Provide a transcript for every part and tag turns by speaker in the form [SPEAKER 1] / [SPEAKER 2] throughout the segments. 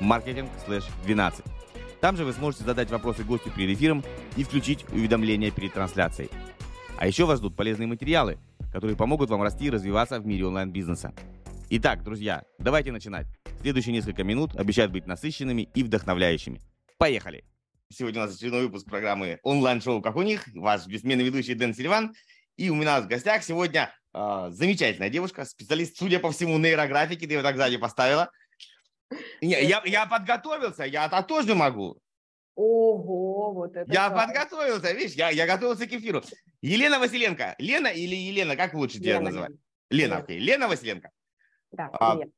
[SPEAKER 1] marketing/12. Там же вы сможете задать вопросы гостю перед эфиром и включить уведомления перед трансляцией. А еще вас ждут полезные материалы, которые помогут вам расти и развиваться в мире онлайн-бизнеса. Итак, друзья, давайте начинать. Следующие несколько минут обещают быть насыщенными и вдохновляющими. Поехали! Сегодня у нас очередной выпуск программы онлайн-шоу «Как у них». Ваш бессменный ведущий Дэн Селиван. И у меня в гостях сегодня э, замечательная девушка, специалист, судя по всему, нейрографики. Ты ее так сзади поставила. Не, я, я подготовился, я-то тоже могу.
[SPEAKER 2] Ого, вот это.
[SPEAKER 1] Я класс. подготовился, видишь, я, я готовился к эфиру. Елена Василенко. Лена или Елена, как лучше тебя называть? Лена, окей. Лена Василенко.
[SPEAKER 2] Да, привет. А,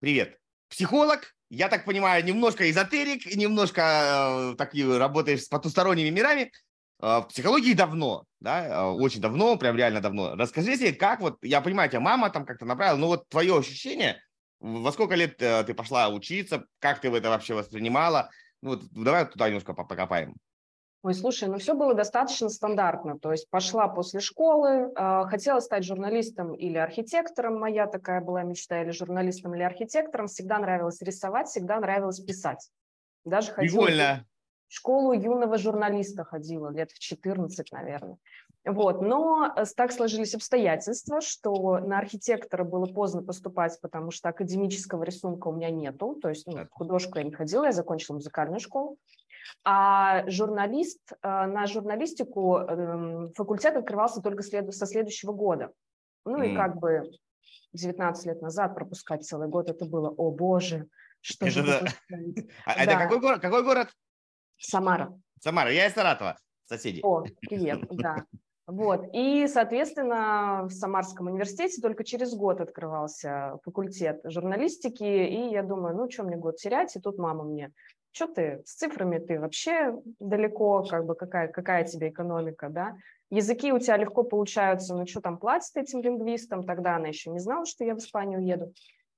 [SPEAKER 1] привет. Психолог, я так понимаю, немножко эзотерик, немножко э, такие работаешь с потусторонними мирами. Э, в психологии давно, да, э, очень давно, прям реально давно. Расскажите, как вот, я понимаю, тебя мама там как-то направила, но вот твое ощущение, во сколько лет э, ты пошла учиться? Как ты это вообще воспринимала? Ну, вот давай туда немножко покопаем.
[SPEAKER 2] Ой, слушай, ну все было достаточно стандартно. То есть пошла после школы, э, хотела стать журналистом или архитектором. Моя такая была мечта, или журналистом, или архитектором. Всегда нравилось рисовать, всегда нравилось писать. Даже ходила
[SPEAKER 1] Прикольно.
[SPEAKER 2] в школу юного журналиста ходила, лет в 14, наверное. Вот. Но э, так сложились обстоятельства, что на архитектора было поздно поступать, потому что академического рисунка у меня нету. То есть ну, в художку я не ходила, я закончила музыкальную школу. А журналист, э, на журналистику эм, факультет открывался только со следующего года. Ну mm. и как бы 19 лет назад пропускать целый год, это было, о боже, что это же да.
[SPEAKER 1] А это какой город? Какой город?
[SPEAKER 2] Самара.
[SPEAKER 1] Самара, я из Саратова, соседи.
[SPEAKER 2] О, привет, да. Вот. И, соответственно, в Самарском университете только через год открывался факультет журналистики, и я думаю, ну, что мне год терять, и тут мама мне, что ты, с цифрами ты вообще далеко, как бы какая, какая тебе экономика, да? Языки у тебя легко получаются, ну, что там платят этим лингвистам? Тогда она еще не знала, что я в Испанию еду.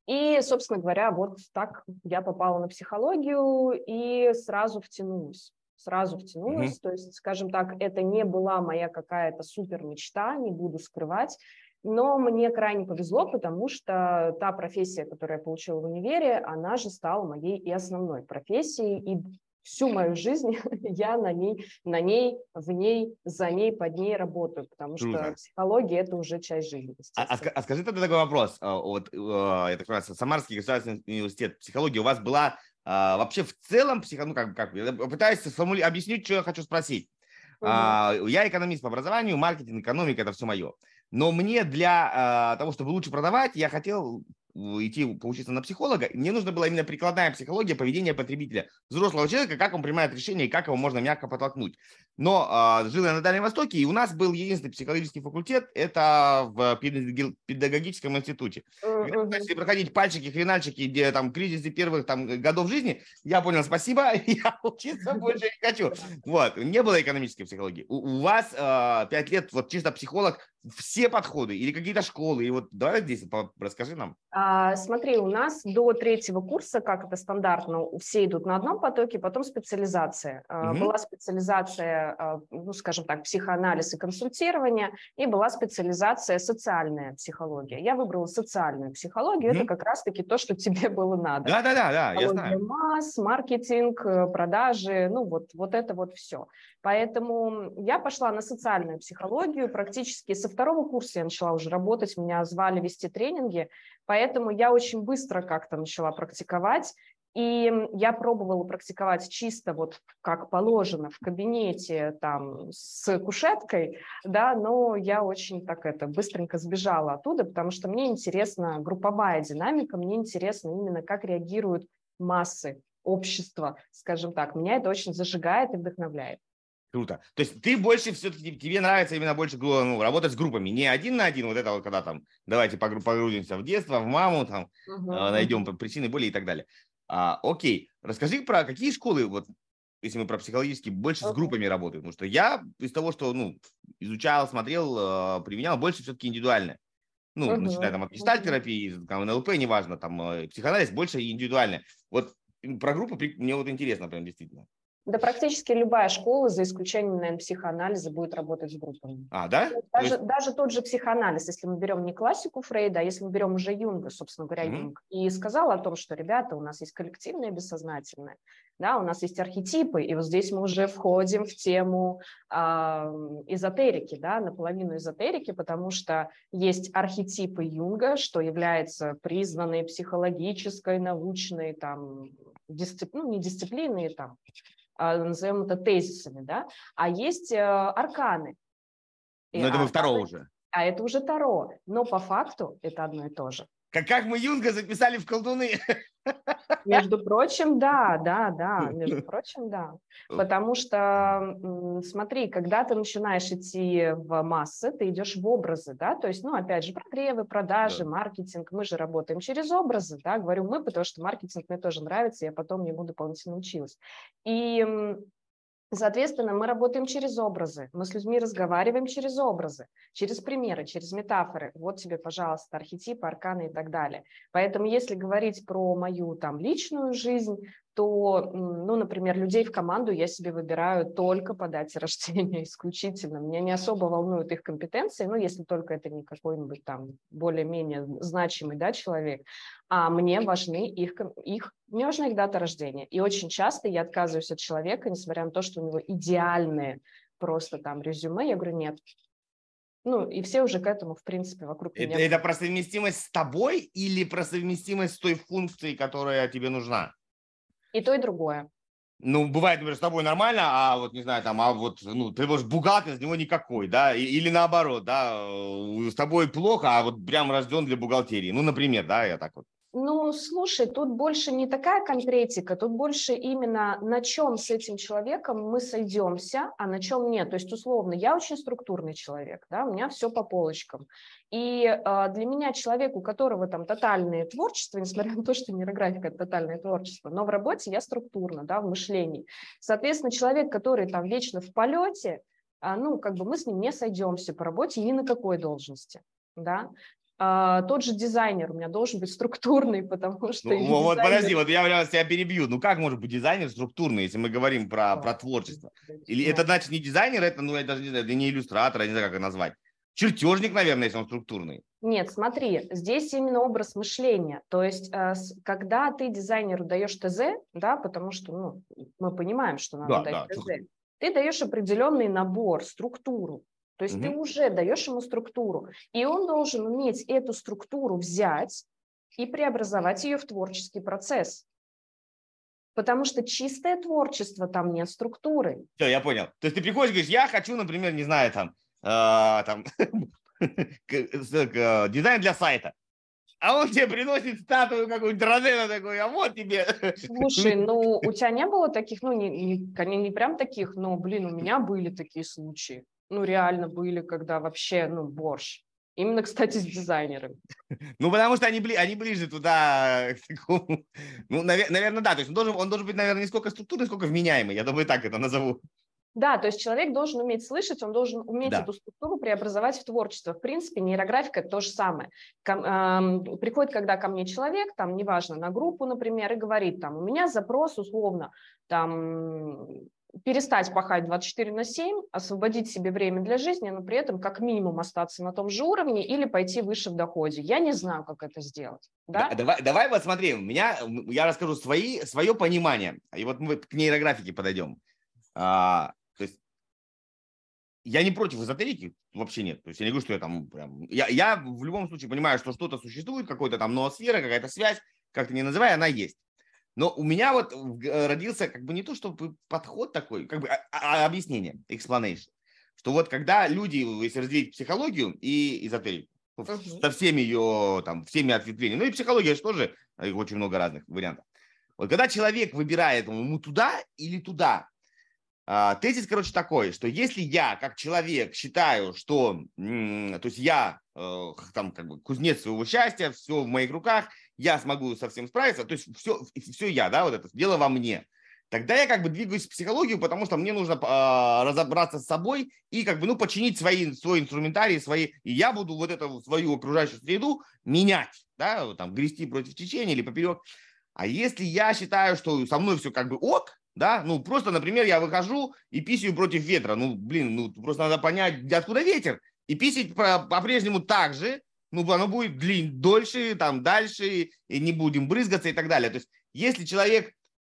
[SPEAKER 2] И, собственно говоря, вот так я попала на психологию и сразу втянулась сразу втянулась. Mm-hmm. То есть, скажем так, это не была моя какая-то супер мечта, не буду скрывать. Но мне крайне повезло, потому что та профессия, которую я получила в универе, она же стала моей и основной профессией, и всю мою жизнь я на ней, на ней, в ней, за ней, под ней работаю, потому Круто. что психология – это уже часть жизни.
[SPEAKER 1] А, а, а скажи тогда такой вопрос. А, вот, я так понимаю, Самарский государственный университет психологии у вас была а, вообще в целом, психо, ну как, как я пытаюсь сформули... объяснить, что я хочу спросить. Угу. А, я экономист по образованию, маркетинг, экономика – это все мое. Но мне для а, того, чтобы лучше продавать, я хотел идти поучиться на психолога, мне нужно была именно прикладная психология поведения потребителя, взрослого человека, как он принимает решения и как его можно мягко подтолкнуть. Но э, жил я на Дальнем Востоке, и у нас был единственный психологический факультет, это в педагогическом институте. Uh-huh. Если проходить пальчики, хренальчики, где там кризисы первых там годов жизни, я понял, спасибо, я учиться больше не хочу. Вот, не было экономической психологии. У, у вас э, пять лет вот чисто психолог, все подходы или какие-то школы, и вот давай здесь расскажи нам.
[SPEAKER 2] А, смотри, у нас до третьего курса, как это стандартно, все идут на одном потоке, потом специализация. Угу. Была специализация, а, ну, скажем так, психоанализ и консультирование, и была специализация социальная психология. Я выбрала социальную психологию, угу. это как раз-таки то, что тебе было надо.
[SPEAKER 1] Да-да-да, да, я знаю.
[SPEAKER 2] Масс, маркетинг, э, продажи, ну вот, вот это вот все. Поэтому я пошла на социальную психологию, практически со второго курса я начала уже работать, меня звали вести тренинги, поэтому я очень быстро как-то начала практиковать, и я пробовала практиковать чисто вот как положено в кабинете там с кушеткой, да, но я очень так это быстренько сбежала оттуда, потому что мне интересна групповая динамика, мне интересно именно как реагируют массы общества, скажем так. Меня это очень зажигает и вдохновляет.
[SPEAKER 1] Круто. То есть ты больше все-таки, тебе нравится именно больше ну, работать с группами, не один на один, вот это вот, когда там, давайте погрузимся в детство, в маму, там, угу. найдем причины боли и так далее. А, окей, расскажи про какие школы, вот если мы про психологические, больше okay. с группами работают. Потому что я из того, что ну, изучал, смотрел, э, применял, больше все-таки индивидуальное. Ну, uh-huh. начиная там от гештальтерапии, там, НЛП, неважно, там, э, психоанализ, больше индивидуальное. Вот про группы мне вот интересно прям действительно.
[SPEAKER 2] Да практически любая школа, за исключением, наверное, психоанализа, будет работать с группами.
[SPEAKER 1] А, да?
[SPEAKER 2] Даже, есть... даже тот же психоанализ, если мы берем не классику Фрейда, а если мы берем уже Юнга, собственно говоря, mm-hmm. Юнг, и сказал о том, что, ребята, у нас есть коллективное бессознательное, да, у нас есть архетипы, и вот здесь мы уже входим в тему э, эзотерики, да, наполовину эзотерики, потому что есть архетипы Юнга, что является признанной психологической, научной, там, дисцип... ну, не дисциплиной, там, назовем это тезисами, да, а есть э, арканы.
[SPEAKER 1] Но это мы второго уже.
[SPEAKER 2] А это уже Таро, но по факту это одно и то же.
[SPEAKER 1] Как, как мы Юнга записали в колдуны.
[SPEAKER 2] Между прочим, да, да, да, между прочим, да. Потому что, смотри, когда ты начинаешь идти в массы, ты идешь в образы, да, то есть, ну, опять же, прогревы, продажи, да. маркетинг, мы же работаем через образы, да, говорю мы, потому что маркетинг мне тоже нравится, я потом ему дополнительно училась. И Соответственно, мы работаем через образы, мы с людьми разговариваем через образы, через примеры, через метафоры. Вот тебе, пожалуйста, архетипы, арканы и так далее. Поэтому, если говорить про мою там личную жизнь, то, ну, например, людей в команду я себе выбираю только по дате рождения, исключительно. Меня не особо волнуют их компетенции, ну, если только это не какой-нибудь там более-менее значимый, да, человек, а мне важны их, их, мне важна их дата рождения. И очень часто я отказываюсь от человека, несмотря на то, что у него идеальные просто там резюме, я говорю, нет, ну, и все уже к этому, в принципе, вокруг
[SPEAKER 1] это,
[SPEAKER 2] меня.
[SPEAKER 1] Это про совместимость с тобой или про совместимость с той функцией, которая тебе нужна?
[SPEAKER 2] И то, и другое.
[SPEAKER 1] Ну, бывает, например, с тобой нормально, а вот, не знаю, там, а вот, ну, ты вот бухгалтер, из него никакой, да, или наоборот, да, с тобой плохо, а вот прям рожден для бухгалтерии. Ну, например, да, я так вот.
[SPEAKER 2] Ну, слушай, тут больше не такая конкретика, тут больше именно на чем с этим человеком мы сойдемся, а на чем нет. То есть, условно, я очень структурный человек, да, у меня все по полочкам. И э, для меня человек, у которого там тотальное творчество, несмотря на то, что нейрографика – это тотальное творчество, но в работе я структурно, да, в мышлении. Соответственно, человек, который там вечно в полете, а, ну, как бы мы с ним не сойдемся по работе ни на какой должности. Да? Uh, тот же дизайнер у меня должен быть структурный, потому что... Ну,
[SPEAKER 1] дизайнер... Вот подожди, вот я, я тебя перебью. Ну как может быть дизайнер структурный, если мы говорим про, про творчество? Или это значит не дизайнер, это, ну я даже не знаю, это не иллюстратор, я не знаю, как это назвать. Чертежник, наверное, если он структурный.
[SPEAKER 2] Нет, смотри, здесь именно образ мышления. То есть, э, когда ты дизайнеру даешь ТЗ, да, потому что ну, мы понимаем, что надо да, дать да, ТЗ, ты даешь определенный набор, структуру. То есть угу. ты уже даешь ему структуру, и он должен уметь эту структуру взять и преобразовать ее в творческий процесс. Потому что чистое творчество там нет структуры.
[SPEAKER 1] Все, я понял. То есть ты приходишь и говоришь, я хочу, например, не знаю, там, э, там дизайн для сайта. А он тебе приносит статую какую-нибудь Родена такой, а вот тебе.
[SPEAKER 2] Слушай, ну у тебя не было таких, ну не, не, не прям таких, но, блин, у меня были такие случаи ну, реально были, когда вообще, ну, борщ. Именно, кстати, с дизайнерами.
[SPEAKER 1] Ну, потому что они, бли, они ближе туда к такому... Ну, навер, наверное, да. То есть он должен, он должен быть, наверное, не сколько структурный, сколько вменяемый. Я думаю, так это назову.
[SPEAKER 2] Да, то есть человек должен уметь слышать, он должен уметь да. эту структуру преобразовать в творчество. В принципе, нейрографика – это то же самое. Ком, э, приходит, когда ко мне человек, там, неважно, на группу, например, и говорит, там, у меня запрос, условно, там, перестать пахать 24 на 7, освободить себе время для жизни, но при этом как минимум остаться на том же уровне или пойти выше в доходе. Я не знаю, как это сделать. Да?
[SPEAKER 1] Да, давай, давай вот смотри, у меня, я расскажу свои, свое понимание, и вот мы к нейрографике подойдем. А, то есть я не против эзотерики, вообще нет. То есть я не говорю, что я там прям... Я, я в любом случае понимаю, что что-то существует, какой-то там ноосфера, какая-то связь, как ты не называй, она есть. Но у меня вот э, родился как бы не то, чтобы подход такой, как бы а, а, объяснение, explanation, что вот когда люди, если разделить психологию и эзотерику, uh-huh. со всеми ее, там, всеми ответвлениями, ну и психология же тоже, э, очень много разных вариантов. Вот когда человек выбирает, ему туда или туда, а, тезис, короче, такой, что если я, как человек, считаю, что, то есть я э, там как бы кузнец своего счастья, все в моих руках, я смогу со всем справиться, то есть все, все я, да, вот это дело во мне, тогда я как бы двигаюсь в психологию, потому что мне нужно э, разобраться с собой и как бы, ну, починить свои, свой инструментарий, свои, и я буду вот эту свою окружающую среду менять, да, там, грести против течения или поперек. А если я считаю, что со мной все как бы ок, да, ну, просто, например, я выхожу и писаю против ветра, ну, блин, ну, просто надо понять, откуда ветер, и писать по-прежнему так же, ну, оно будет длин, дольше, там, дальше, и не будем брызгаться и так далее. То есть, если человек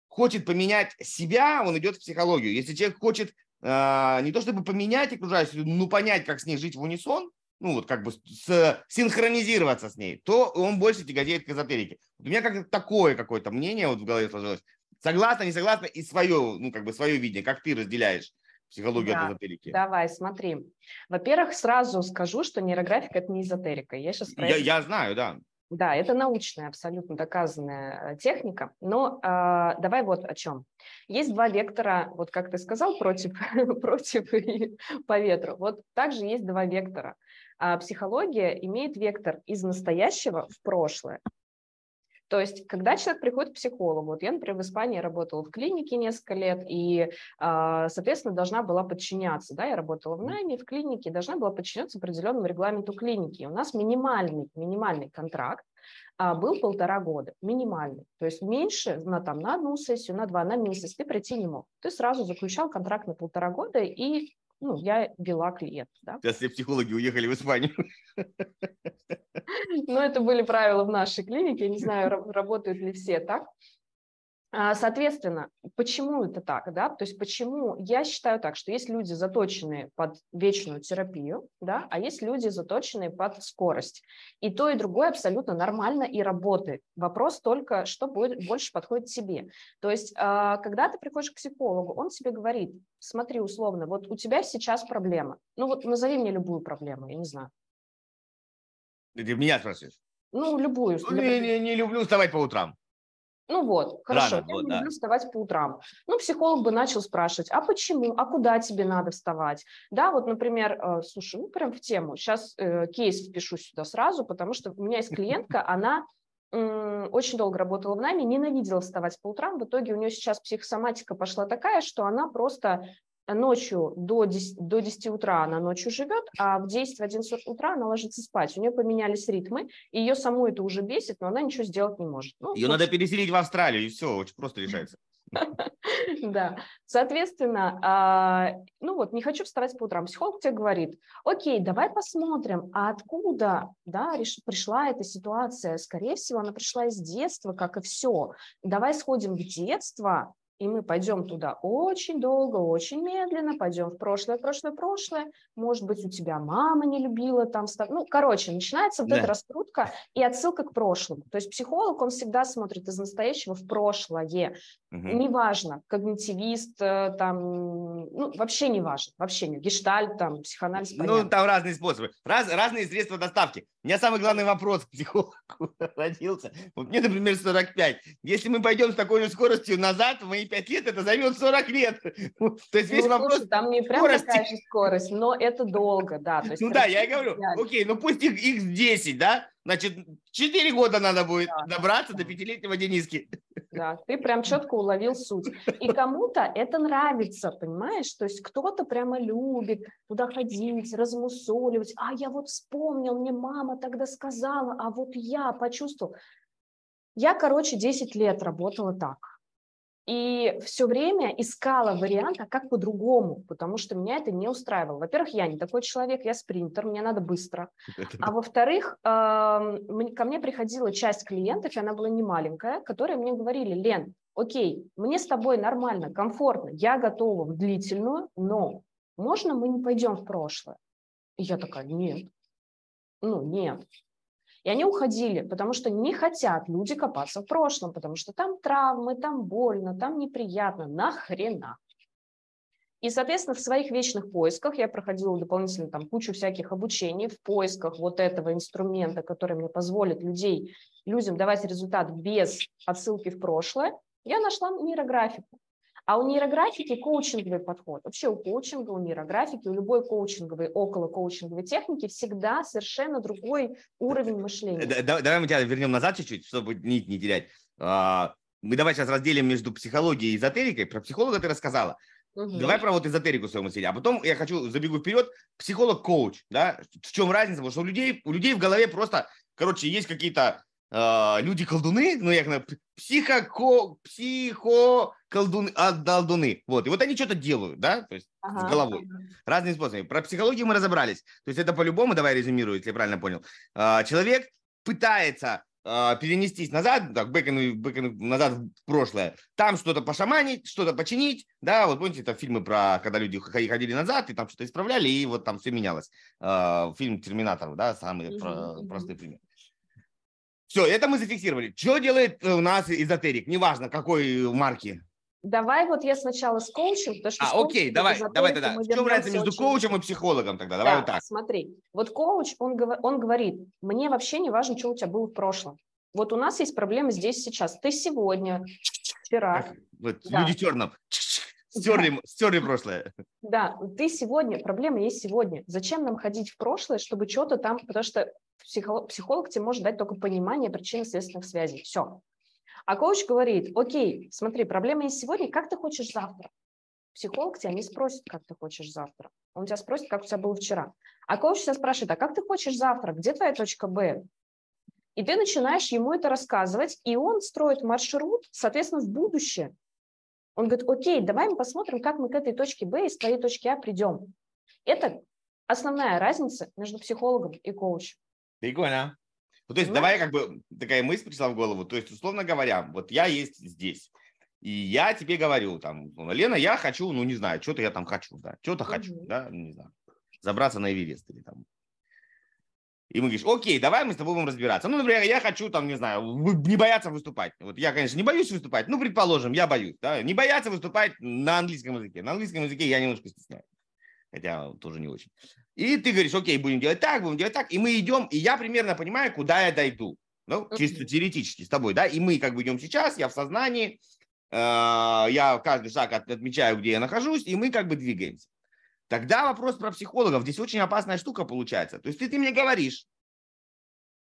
[SPEAKER 1] хочет поменять себя, он идет в психологию. Если человек хочет э, не то чтобы поменять окружающую, ну понять, как с ней жить в унисон, ну вот как бы с, синхронизироваться с ней, то он больше тяготеет к эзотерике. У меня как-то такое какое-то мнение вот в голове сложилось. Согласна, не согласна, и свое, ну как бы свое видение, как ты разделяешь психологию да, от эзотерики?
[SPEAKER 2] Давай, смотри. Во-первых, сразу скажу, что нейрографика – это не эзотерика. Я сейчас
[SPEAKER 1] я, я знаю, да.
[SPEAKER 2] Да, это научная, абсолютно доказанная э, техника. Но э, давай вот о чем. Есть два вектора, вот как ты сказал, против, против и по ветру. Вот также есть два вектора. А психология имеет вектор из настоящего в прошлое то есть, когда человек приходит к психологу, вот я, например, в Испании работала в клинике несколько лет, и, а, соответственно, должна была подчиняться, да, я работала в найме, в клинике, должна была подчиняться определенному регламенту клиники. У нас минимальный, минимальный контракт а, был полтора года, минимальный. То есть меньше на, там, на одну сессию, на два, на месяц ты прийти не мог. Ты сразу заключал контракт на полтора года, и ну, я вела клиент. Да?
[SPEAKER 1] Сейчас все психологи уехали в Испанию.
[SPEAKER 2] Ну, это были правила в нашей клинике, я не знаю, работают ли все так. А, соответственно, почему это так, да? То есть почему я считаю так, что есть люди заточенные под вечную терапию, да, а есть люди заточенные под скорость. И то и другое абсолютно нормально и работает. Вопрос только, что будет, больше подходит тебе. То есть, а, когда ты приходишь к психологу, он тебе говорит, смотри, условно, вот у тебя сейчас проблема. Ну вот назови мне любую проблему, я не знаю.
[SPEAKER 1] Ты меня спрашиваешь?
[SPEAKER 2] Ну, любую.
[SPEAKER 1] Ну, не, не, не люблю вставать по утрам.
[SPEAKER 2] Ну вот, хорошо, Рано, я вот, люблю да. вставать по утрам. Ну, психолог бы начал спрашивать, а почему, а куда тебе надо вставать? Да, вот, например, э, слушай, ну, прям в тему, сейчас э, кейс впишу сюда сразу, потому что у меня есть клиентка, она очень долго работала в нами, ненавидела вставать по утрам. В итоге у нее сейчас психосоматика пошла такая, что она просто ночью до 10, до 10 утра она ночью живет, а в 10-11 утра она ложится спать. У нее поменялись ритмы, и ее саму это уже бесит, но она ничего сделать не может.
[SPEAKER 1] Ну, ее надо переселить в Австралию, и все, очень просто решается.
[SPEAKER 2] Да, соответственно, а, ну вот, не хочу вставать по утрам. Психолог тебе говорит, окей, давай посмотрим, а откуда, да, пришла эта ситуация. Скорее всего, она пришла из детства, как и все. Давай сходим в детство, и мы пойдем туда очень долго, очень медленно, пойдем в прошлое, прошлое, прошлое. Может быть, у тебя мама не любила там... Ну, короче, начинается вот да. эта раскрутка и отсылка к прошлому. То есть психолог, он всегда смотрит из настоящего в прошлое. Угу. Неважно, когнитивист, э, там... Ну, вообще не важно, вообще не. Гештальт, там, психоанализ,
[SPEAKER 1] Ну, там разные способы. Раз, разные средства доставки. У меня самый главный вопрос к психологу родился. Вот мне, например, 45. Если мы пойдем с такой же скоростью назад, мы 25 лет, это займет 40 лет.
[SPEAKER 2] Ну, то есть весь ну, вопрос слушай, там не прям скорости. такая же скорость, но это долго, да. То есть
[SPEAKER 1] ну да, я и говорю, реально. окей, ну пусть их, их 10, да, значит, 4 года надо будет да, добраться до пятилетнего Дениски.
[SPEAKER 2] Да, ты прям четко уловил суть. И кому-то это нравится, понимаешь? То есть кто-то прямо любит туда ходить, размусоливать. А я вот вспомнил, мне мама тогда сказала, а вот я почувствовал. Я, короче, 10 лет работала так. И все время искала вариант, а как по-другому, потому что меня это не устраивало. Во-первых, я не такой человек, я спринтер, мне надо быстро. А во-вторых, ко мне приходила часть клиентов, и она была не маленькая, которые мне говорили, Лен, окей, мне с тобой нормально, комфортно, я готова в длительную, но можно мы не пойдем в прошлое? И я такая, нет, ну нет, и они уходили, потому что не хотят люди копаться в прошлом, потому что там травмы, там больно, там неприятно, нахрена. И, соответственно, в своих вечных поисках я проходила дополнительно там кучу всяких обучений в поисках вот этого инструмента, который мне позволит людей, людям давать результат без отсылки в прошлое. Я нашла нейрографику. А у нейрографики коучинговый подход. Вообще у коучинга, у нейрографики, у любой коучинговой, около коучинговой техники всегда совершенно другой уровень мышления.
[SPEAKER 1] Давай мы тебя вернем назад чуть-чуть, чтобы нить не терять. А, мы давай сейчас разделим между психологией и эзотерикой. Про психолога ты рассказала. Угу. Давай про вот эзотерику своему мысли. А потом я хочу, забегу вперед, психолог-коуч, да? В чем разница? Потому что у людей, у людей в голове просто, короче, есть какие-то э, люди-колдуны, ну, я знаю, психо, психо колдуны, а, колдуны. Вот. И вот они что-то делают, да, то есть ага, с головой. Ага. Разными способами. Про психологию мы разобрались. То есть это по-любому, давай резюмирую, если я правильно понял. Э, человек пытается э, перенестись назад, так, back in, back in, назад в прошлое, там что-то пошаманить, что-то починить, да, вот помните, это фильмы про, когда люди ходили назад и там что-то исправляли, и вот там все менялось. Э, фильм «Терминатор», да, самый угу, про, простой пример. Все, это мы зафиксировали. Что делает у нас эзотерик? Неважно, какой марки.
[SPEAKER 2] Давай вот я сначала с коучем,
[SPEAKER 1] потому что... А, окей, давай, давай тогда. В чем разница между коучем и психологом тогда? Давай да, вот так.
[SPEAKER 2] смотри. Вот коуч, он, он говорит, мне вообще не важно, что у тебя было в прошлом. Вот у нас есть проблемы здесь сейчас. Ты сегодня, вчера... Как,
[SPEAKER 1] вот, да. люди черном. Стерли, да. стерли прошлое.
[SPEAKER 2] Да, ты сегодня, проблема есть сегодня. Зачем нам ходить в прошлое, чтобы что-то там, потому что психолог, психолог тебе может дать только понимание причинно-следственных связей. Все. А коуч говорит, окей, смотри, проблема есть сегодня, как ты хочешь завтра? Психолог тебя не спросит, как ты хочешь завтра. Он тебя спросит, как у тебя было вчера. А коуч тебя спрашивает, а как ты хочешь завтра? Где твоя точка Б? И ты начинаешь ему это рассказывать, и он строит маршрут, соответственно, в будущее. Он говорит, окей, давай мы посмотрим, как мы к этой точке Б из твоей точки А придем. Это основная разница между психологом и коучем.
[SPEAKER 1] Прикольно. Ну, то есть, давай как бы такая мысль пришла в голову. То есть, условно говоря, вот я есть здесь. И я тебе говорю, там, Лена, я хочу, ну, не знаю, что-то я там хочу, да, что-то угу. хочу, да, не знаю, забраться на Эверест или там и мы говоришь, окей, давай мы с тобой будем разбираться. Ну, например, я хочу, там, не знаю, не бояться выступать. Вот я, конечно, не боюсь выступать. Ну, предположим, я боюсь. Да? Не бояться выступать на английском языке. На английском языке я немножко стесняюсь. Хотя тоже не очень. И ты говоришь, окей, будем делать так, будем делать так. И мы идем, и я примерно понимаю, куда я дойду. Ну, чисто теоретически с тобой, да. И мы как бы идем сейчас, я в сознании, э, я каждый шаг отмечаю, где я нахожусь, и мы как бы двигаемся. Тогда вопрос про психологов. Здесь очень опасная штука получается. То есть ты, ты мне говоришь,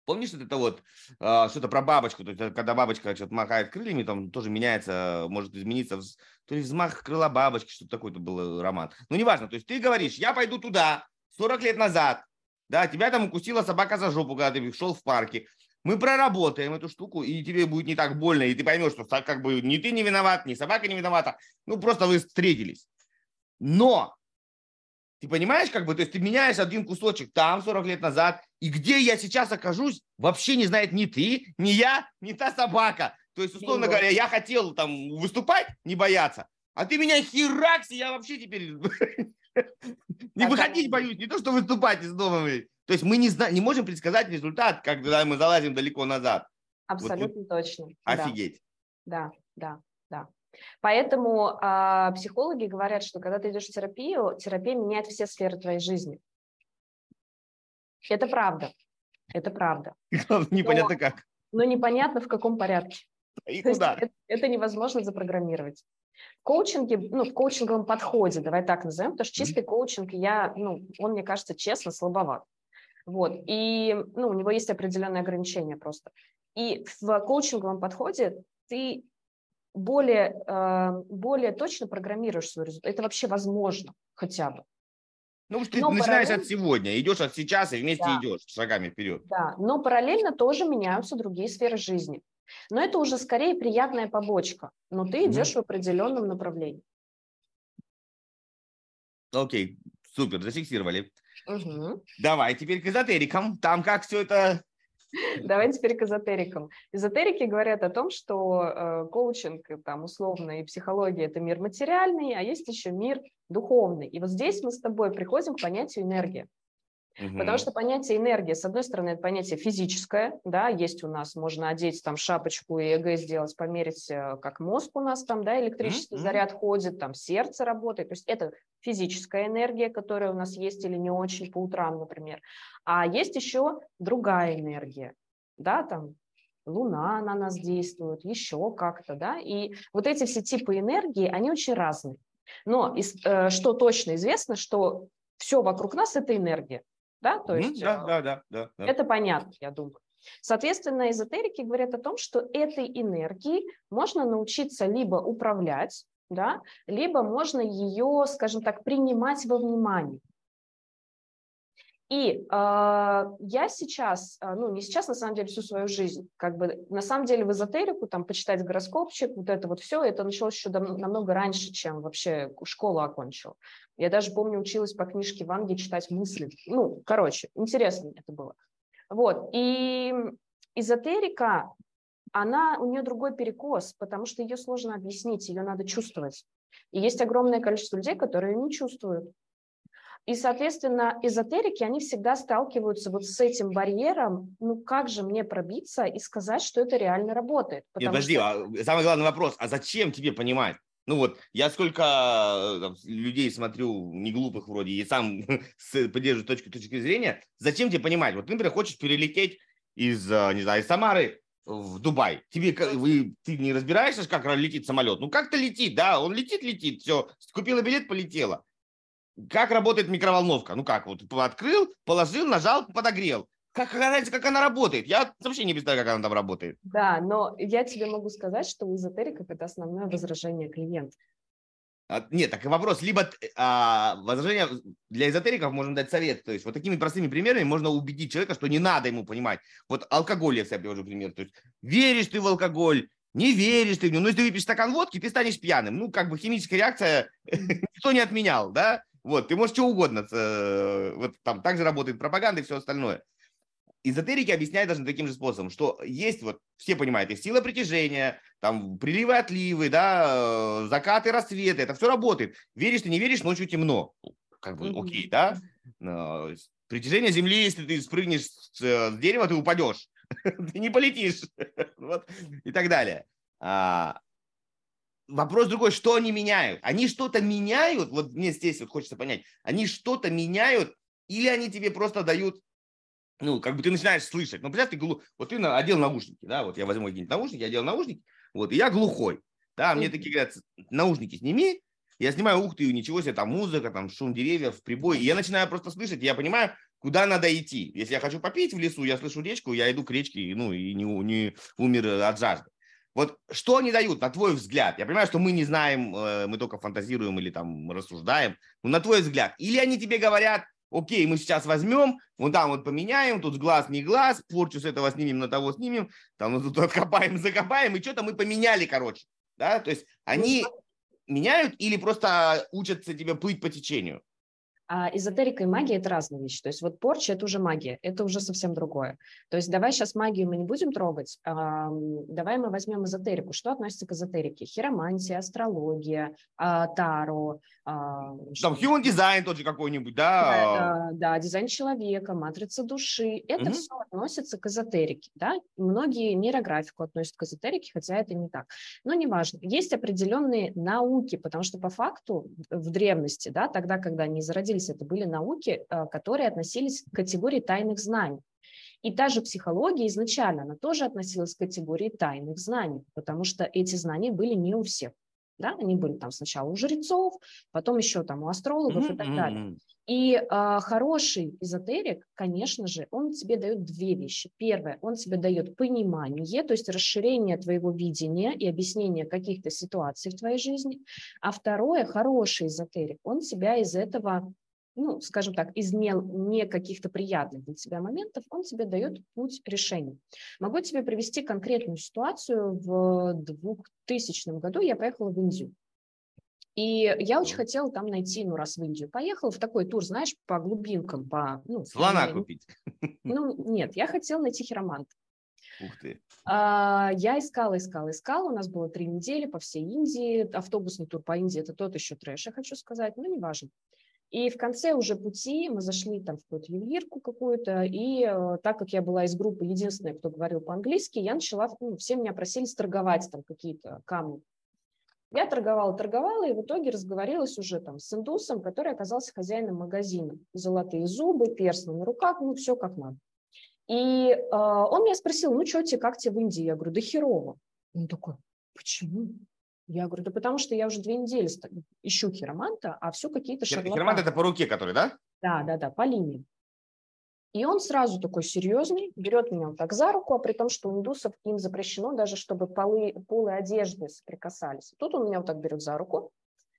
[SPEAKER 1] Помнишь это вот э, что-то про бабочку, то есть, э, когда бабочка что-то махает крыльями, там тоже меняется, может измениться, то есть взмах крыла бабочки, что-то такое-то был роман. Ну, неважно, то есть ты говоришь, я пойду туда 40 лет назад, да, тебя там укусила собака за жопу, когда ты шел в парке, мы проработаем эту штуку, и тебе будет не так больно, и ты поймешь, что как бы ни ты не виноват, ни собака не виновата, ну, просто вы встретились. Но ты понимаешь, как бы, то есть ты меняешь один кусочек там 40 лет назад, и где я сейчас окажусь, вообще не знает ни ты, ни я, ни та собака. То есть, условно Bingo. говоря, я хотел там выступать, не бояться, а ты меня херакси, я вообще теперь не выходить боюсь, не то, что выступать из дома. То есть мы не, знаем, не можем предсказать результат, когда мы залазим далеко назад.
[SPEAKER 2] Абсолютно вот, точно.
[SPEAKER 1] Офигеть.
[SPEAKER 2] Да, да, да. Поэтому э, психологи говорят, что когда ты идешь в терапию, терапия меняет все сферы твоей жизни. Это правда. Это правда.
[SPEAKER 1] Непонятно но, как.
[SPEAKER 2] Но непонятно в каком порядке.
[SPEAKER 1] И куда?
[SPEAKER 2] Это, это невозможно запрограммировать. В коучинге, ну, в коучинговом подходе, давай так назовем, потому что чистый mm-hmm. коучинг, я, ну, он, мне кажется, честно, слабоват. Вот, и, ну, у него есть определенные ограничения просто. И в коучинговом подходе ты более, э, более точно программируешь свой результат. Это вообще возможно хотя бы.
[SPEAKER 1] Ну, ты но начинаешь от сегодня, идешь от сейчас и вместе да. идешь шагами вперед.
[SPEAKER 2] Да, но параллельно тоже меняются другие сферы жизни. Но это уже скорее приятная побочка, но ты идешь mm-hmm. в определенном направлении.
[SPEAKER 1] Окей, супер, зафиксировали. Угу. Давай теперь к эзотерикам. Там как все это
[SPEAKER 2] Давай теперь к эзотерикам. Эзотерики говорят о том, что э, коучинг, там, условно, и психология – это мир материальный, а есть еще мир духовный. И вот здесь мы с тобой приходим к понятию энергии. Угу. Потому что понятие энергии, с одной стороны, это понятие физическое, да, есть у нас, можно одеть там шапочку и ЭГ сделать, померить, э, как мозг у нас там, да, электрический угу. заряд ходит, там сердце работает, то есть это физическая энергия, которая у нас есть или не очень по утрам, например. А есть еще другая энергия, да, там Луна на нас действует, еще как-то, да, и вот эти все типы энергии, они очень разные. Но э, что точно известно, что все вокруг нас – это энергия, да, то есть
[SPEAKER 1] да, да, да, да,
[SPEAKER 2] да. это понятно, я думаю. Соответственно, эзотерики говорят о том, что этой энергией можно научиться либо управлять, да, либо можно ее, скажем так, принимать во внимание. И э, я сейчас, а, ну не сейчас, на самом деле, всю свою жизнь, как бы на самом деле в эзотерику, там, почитать гороскопчик, вот это вот все, это началось еще дав- намного раньше, чем вообще школу окончил. Я даже помню, училась по книжке Ванги читать мысли. Ну, короче, интересно это было. Вот, и эзотерика, она, у нее другой перекос, потому что ее сложно объяснить, ее надо чувствовать. И есть огромное количество людей, которые не чувствуют. И, соответственно, эзотерики, они всегда сталкиваются вот с этим барьером, ну как же мне пробиться и сказать, что это реально работает?
[SPEAKER 1] Нет, подожди, что... а самый главный вопрос, а зачем тебе понимать? Ну вот, я сколько э, там, людей смотрю, не глупых вроде, и сам поддерживаю точку, точки зрения, зачем тебе понимать? Вот ты, например, хочешь перелететь из, э, не знаю, из Самары в Дубай. Тебе, вы, ты не разбираешься, как летит самолет? Ну, как-то летит, да, он летит, летит, все, купила билет, полетела. Как работает микроволновка? Ну как, вот открыл, положил, нажал, подогрел. Как, разница, как она работает? Я вообще не представляю, как она там работает.
[SPEAKER 2] Да, но я тебе могу сказать, что у эзотериков это основное возражение клиента.
[SPEAKER 1] А, нет, так и вопрос. Либо а, возражение для эзотериков можем дать совет. То есть вот такими простыми примерами можно убедить человека, что не надо ему понимать. Вот алкоголь я себе привожу пример. То есть веришь ты в алкоголь, не веришь ты в него. Ну, если ты выпьешь стакан водки, ты станешь пьяным. Ну, как бы химическая реакция никто не отменял, да? Вот, ты можешь что угодно. Э, вот там также работает пропаганда и все остальное. Эзотерики объясняют даже таким же способом, что есть, вот все понимают, есть сила притяжения, там приливы, отливы, да, э, закаты, рассветы, это все работает. Веришь ты, не веришь, ночью темно. Как бы окей, да? Притяжение Земли, если ты спрыгнешь с э, дерева, ты упадешь. ты не полетишь. вот, и так далее. А, вопрос другой, что они меняют? Они что-то меняют, вот мне здесь вот хочется понять, они что-то меняют или они тебе просто дают, ну, как бы ты начинаешь слышать. Ну, представь, ты глух, вот ты одел наушники, да, вот я возьму какие-нибудь наушники, я одел наушники, вот, и я глухой, да, мне такие говорят, наушники сними, я снимаю, ух ты, ничего себе, там музыка, там шум деревьев, прибой, и я начинаю просто слышать, я понимаю, куда надо идти. Если я хочу попить в лесу, я слышу речку, я иду к речке, ну, и не, не умер от жажды. Вот что они дают, на твой взгляд? Я понимаю, что мы не знаем, э, мы только фантазируем или там рассуждаем, но на твой взгляд. Или они тебе говорят, окей, мы сейчас возьмем, вот там вот поменяем, тут глаз не глаз, порчу с этого снимем, на того снимем, там тут откопаем, закопаем, и что-то мы поменяли, короче. Да? То есть они ну, меняют или просто учатся тебе плыть по течению?
[SPEAKER 2] А эзотерика и магия – это разные вещи. То есть вот порча – это уже магия, это уже совсем другое. То есть давай сейчас магию мы не будем трогать, а, давай мы возьмем эзотерику. Что относится к эзотерике? Хиромантия, астрология, а, таро.
[SPEAKER 1] А, Там human дизайн тот же какой-нибудь, да?
[SPEAKER 2] Да, да, дизайн человека, матрица души. Это угу. все относится к эзотерике. Да? Многие нейрографику относят к эзотерике, хотя это не так. Но неважно. Есть определенные науки, потому что по факту в древности, да, тогда, когда они зародились появились, это были науки, э, которые относились к категории тайных знаний. И та же психология изначально, она тоже относилась к категории тайных знаний, потому что эти знания были не у всех. Да? Они были там сначала у жрецов, потом еще там у астрологов mm-hmm. и так далее. И э, хороший эзотерик, конечно же, он тебе дает две вещи. Первое, он тебе дает понимание, то есть расширение твоего видения и объяснение каких-то ситуаций в твоей жизни. А второе, хороший эзотерик, он тебя из этого ну, скажем так, из не, не каких-то приятных для тебя моментов, он тебе дает путь решения. Могу тебе привести конкретную ситуацию. В 2000 году я поехала в Индию. И я очень хотела там найти, ну, раз в Индию поехала, в такой тур, знаешь, по глубинкам, по... Ну,
[SPEAKER 1] Слона я, купить?
[SPEAKER 2] Ну, нет, я хотела найти хироманта.
[SPEAKER 1] Ух ты.
[SPEAKER 2] А, я искала, искала, искала. У нас было три недели по всей Индии. Автобусный тур по Индии – это тот еще трэш, я хочу сказать, но неважно. И в конце уже пути мы зашли там в какую-то ювелирку какую-то, и э, так как я была из группы единственная, кто говорил по-английски, я начала, ну, все меня просили торговать там какие-то камни. Я торговала, торговала, и в итоге разговорилась уже там с индусом, который оказался хозяином магазина. Золотые зубы, перстни на руках, ну, все как надо. И э, он меня спросил, ну что тебе, как тебе в Индии? Я говорю, да херово. Он такой, почему? Я говорю, да потому что я уже две недели ищу хироманта, а все какие-то шарлатаны.
[SPEAKER 1] Хиромант это по руке, который, да?
[SPEAKER 2] Да, да, да, по линии. И он сразу такой серьезный, берет меня вот так за руку, а при том, что у индусов им запрещено даже, чтобы полы, полы одежды соприкасались. Тут он меня вот так берет за руку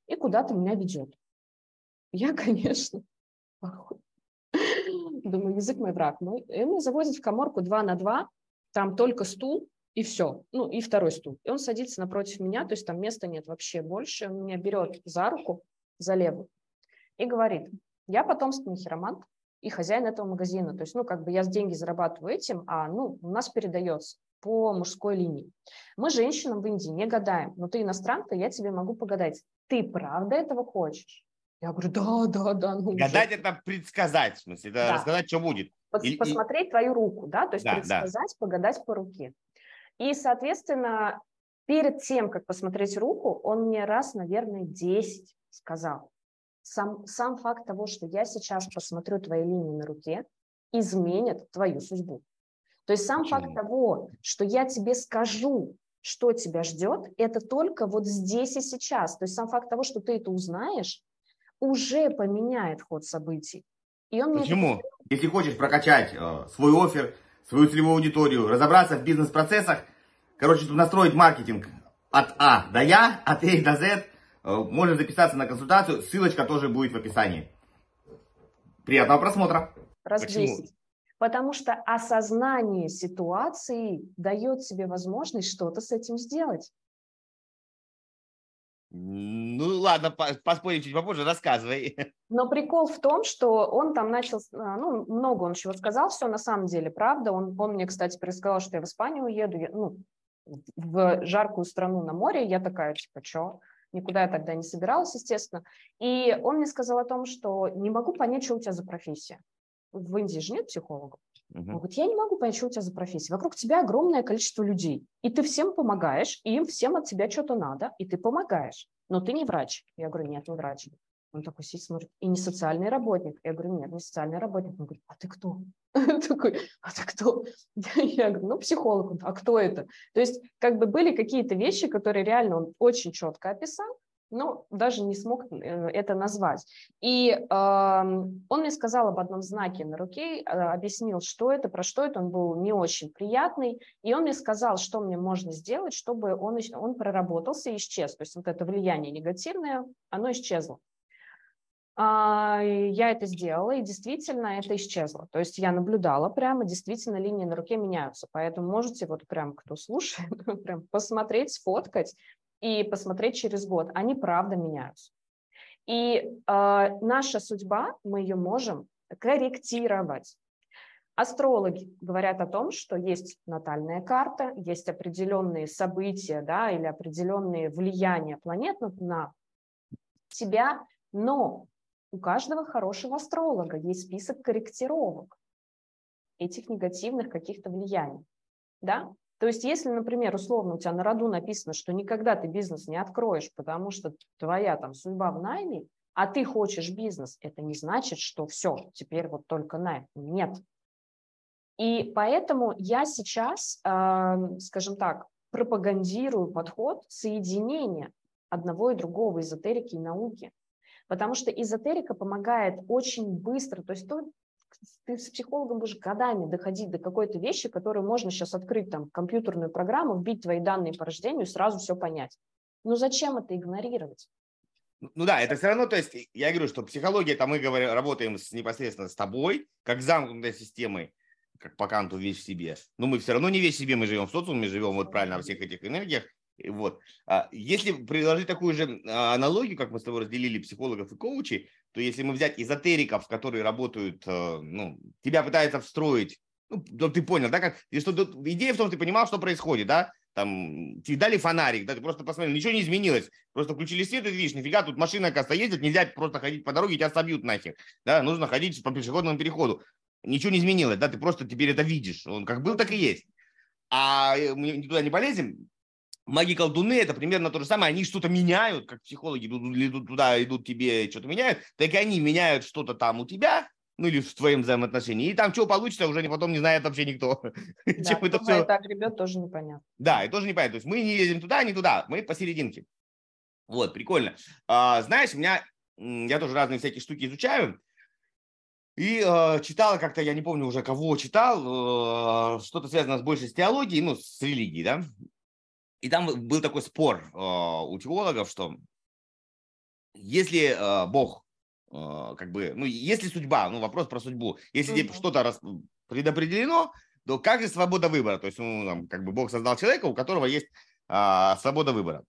[SPEAKER 2] и куда-то меня ведет. Я, конечно, думаю, язык мой враг мой. И меня заводит в коморку 2 на 2, там только стул, и все. Ну, и второй стул. И он садится напротив меня, то есть там места нет вообще больше. Он меня берет за руку, за левую, и говорит, я потомственный хиромант и хозяин этого магазина. То есть, ну, как бы я деньги зарабатываю этим, а, ну, у нас передается по мужской линии. Мы женщинам в Индии не гадаем, но ты иностранка, я тебе могу погадать. Ты правда этого хочешь? Я говорю, да, да, да.
[SPEAKER 1] Ну, Гадать уже. это предсказать, в смысле, это да. рассказать, что будет.
[SPEAKER 2] Пос, и, посмотреть твою руку, да, то есть да, предсказать, да. погадать по руке. И, соответственно, перед тем, как посмотреть руку, он мне раз, наверное, 10 сказал. Сам, сам факт того, что я сейчас посмотрю твои линии на руке, изменит твою судьбу. То есть сам Почему? факт того, что я тебе скажу, что тебя ждет, это только вот здесь и сейчас. То есть сам факт того, что ты это узнаешь, уже поменяет ход событий.
[SPEAKER 1] И он Почему? Мне... Если хочешь прокачать э, свой офер, свою целевую аудиторию, разобраться в бизнес-процессах, короче, настроить маркетинг от А до Я, от А до З, э, можно записаться на консультацию, ссылочка тоже будет в описании. Приятного просмотра.
[SPEAKER 2] Раз Почему? 10. Потому что осознание ситуации дает тебе возможность что-то с этим сделать.
[SPEAKER 1] Ну ладно, поспорим чуть попозже, рассказывай.
[SPEAKER 2] Но прикол в том, что он там начал, а, ну, много он чего сказал, все на самом деле правда. Он, он мне, кстати, пересказал, что я в Испанию уеду, я, ну, в жаркую страну на море. Я такая, типа, что? Никуда я тогда не собиралась, естественно. И он мне сказал о том, что не могу понять, что у тебя за профессия. В Индии же нет психологов. Угу. Он говорит, я не могу понять, что у тебя за профессия. Вокруг тебя огромное количество людей, и ты всем помогаешь, и им всем от тебя что-то надо, и ты помогаешь. Но ты не врач. Я говорю, нет, не врач. Он такой сидит, смотрит, и не социальный работник. Я говорю, нет, не социальный работник. Он говорит, а ты кто? Такой, а ты кто? Я говорю, ну, психолог. А кто это? То есть, как бы были какие-то вещи, которые реально он очень четко описал, но даже не смог э, это назвать. И э, он мне сказал об одном знаке на руке, э, объяснил, что это, про что это, он был не очень приятный, и он мне сказал, что мне можно сделать, чтобы он, он проработался и исчез. То есть вот это влияние негативное, оно исчезло. А, я это сделала, и действительно это исчезло. То есть я наблюдала прямо, действительно линии на руке меняются. Поэтому можете вот прям, кто слушает, прям посмотреть, сфоткать, и посмотреть через год, они правда меняются. И э, наша судьба, мы ее можем корректировать. Астрологи говорят о том, что есть натальная карта, есть определенные события да, или определенные влияния планет на, тебя, но у каждого хорошего астролога есть список корректировок этих негативных каких-то влияний. Да? То есть, если, например, условно у тебя на роду написано, что никогда ты бизнес не откроешь, потому что твоя там судьба в найме, а ты хочешь бизнес, это не значит, что все, теперь вот только найм. Нет. И поэтому я сейчас, э, скажем так, пропагандирую подход соединения одного и другого эзотерики и науки. Потому что эзотерика помогает очень быстро, то есть то, ты с психологом будешь годами доходить до какой-то вещи, которую можно сейчас открыть там компьютерную программу, вбить твои данные по рождению и сразу все понять. Ну зачем это игнорировать?
[SPEAKER 1] Ну да, это все равно, то есть я говорю, что психология, там мы говорим, работаем с, непосредственно с тобой, как замкнутой системой, как по канту вещь в себе. Но мы все равно не вещь в себе, мы живем в социуме, живем вот правильно во всех этих энергиях. Вот. А если приложить такую же а, аналогию, как мы с тобой разделили психологов и коучей, то если мы взять эзотериков, которые работают, э, ну, тебя пытаются встроить, ну, ты понял, да, как, и что, идея в том, что ты понимал, что происходит, да, там, тебе дали фонарик, да, ты просто посмотрел, ничего не изменилось, просто включили свет, и ты видишь, нифига, тут машина, оказывается, ездит, нельзя просто ходить по дороге, тебя собьют нахер, да, нужно ходить по пешеходному переходу, ничего не изменилось, да, ты просто теперь это видишь, он как был, так и есть. А э, мы туда не полезем, маги-колдуны это примерно то же самое, они что-то меняют, как психологи идут, туда, идут тебе, что-то меняют, так и они меняют что-то там у тебя, ну или в твоем взаимоотношении. И там что получится, уже потом не знает вообще никто.
[SPEAKER 2] Да, Чем это все... так ребят, тоже непонятно.
[SPEAKER 1] Да, и тоже непонятно. То есть мы не едем туда, не туда, мы посерединке. Вот, прикольно. А, знаешь, у меня, я тоже разные всякие штуки изучаю, и э, читал как-то, я не помню уже кого читал, э, что-то связано с больше с теологией, ну, с религией, да. И там был такой спор э, у теологов, что если э, Бог, э, как бы, ну, если судьба, ну, вопрос про судьбу, если mm-hmm. что-то раз, предопределено, то как же свобода выбора? То есть, ну, там, как бы Бог создал человека, у которого есть свобода выбора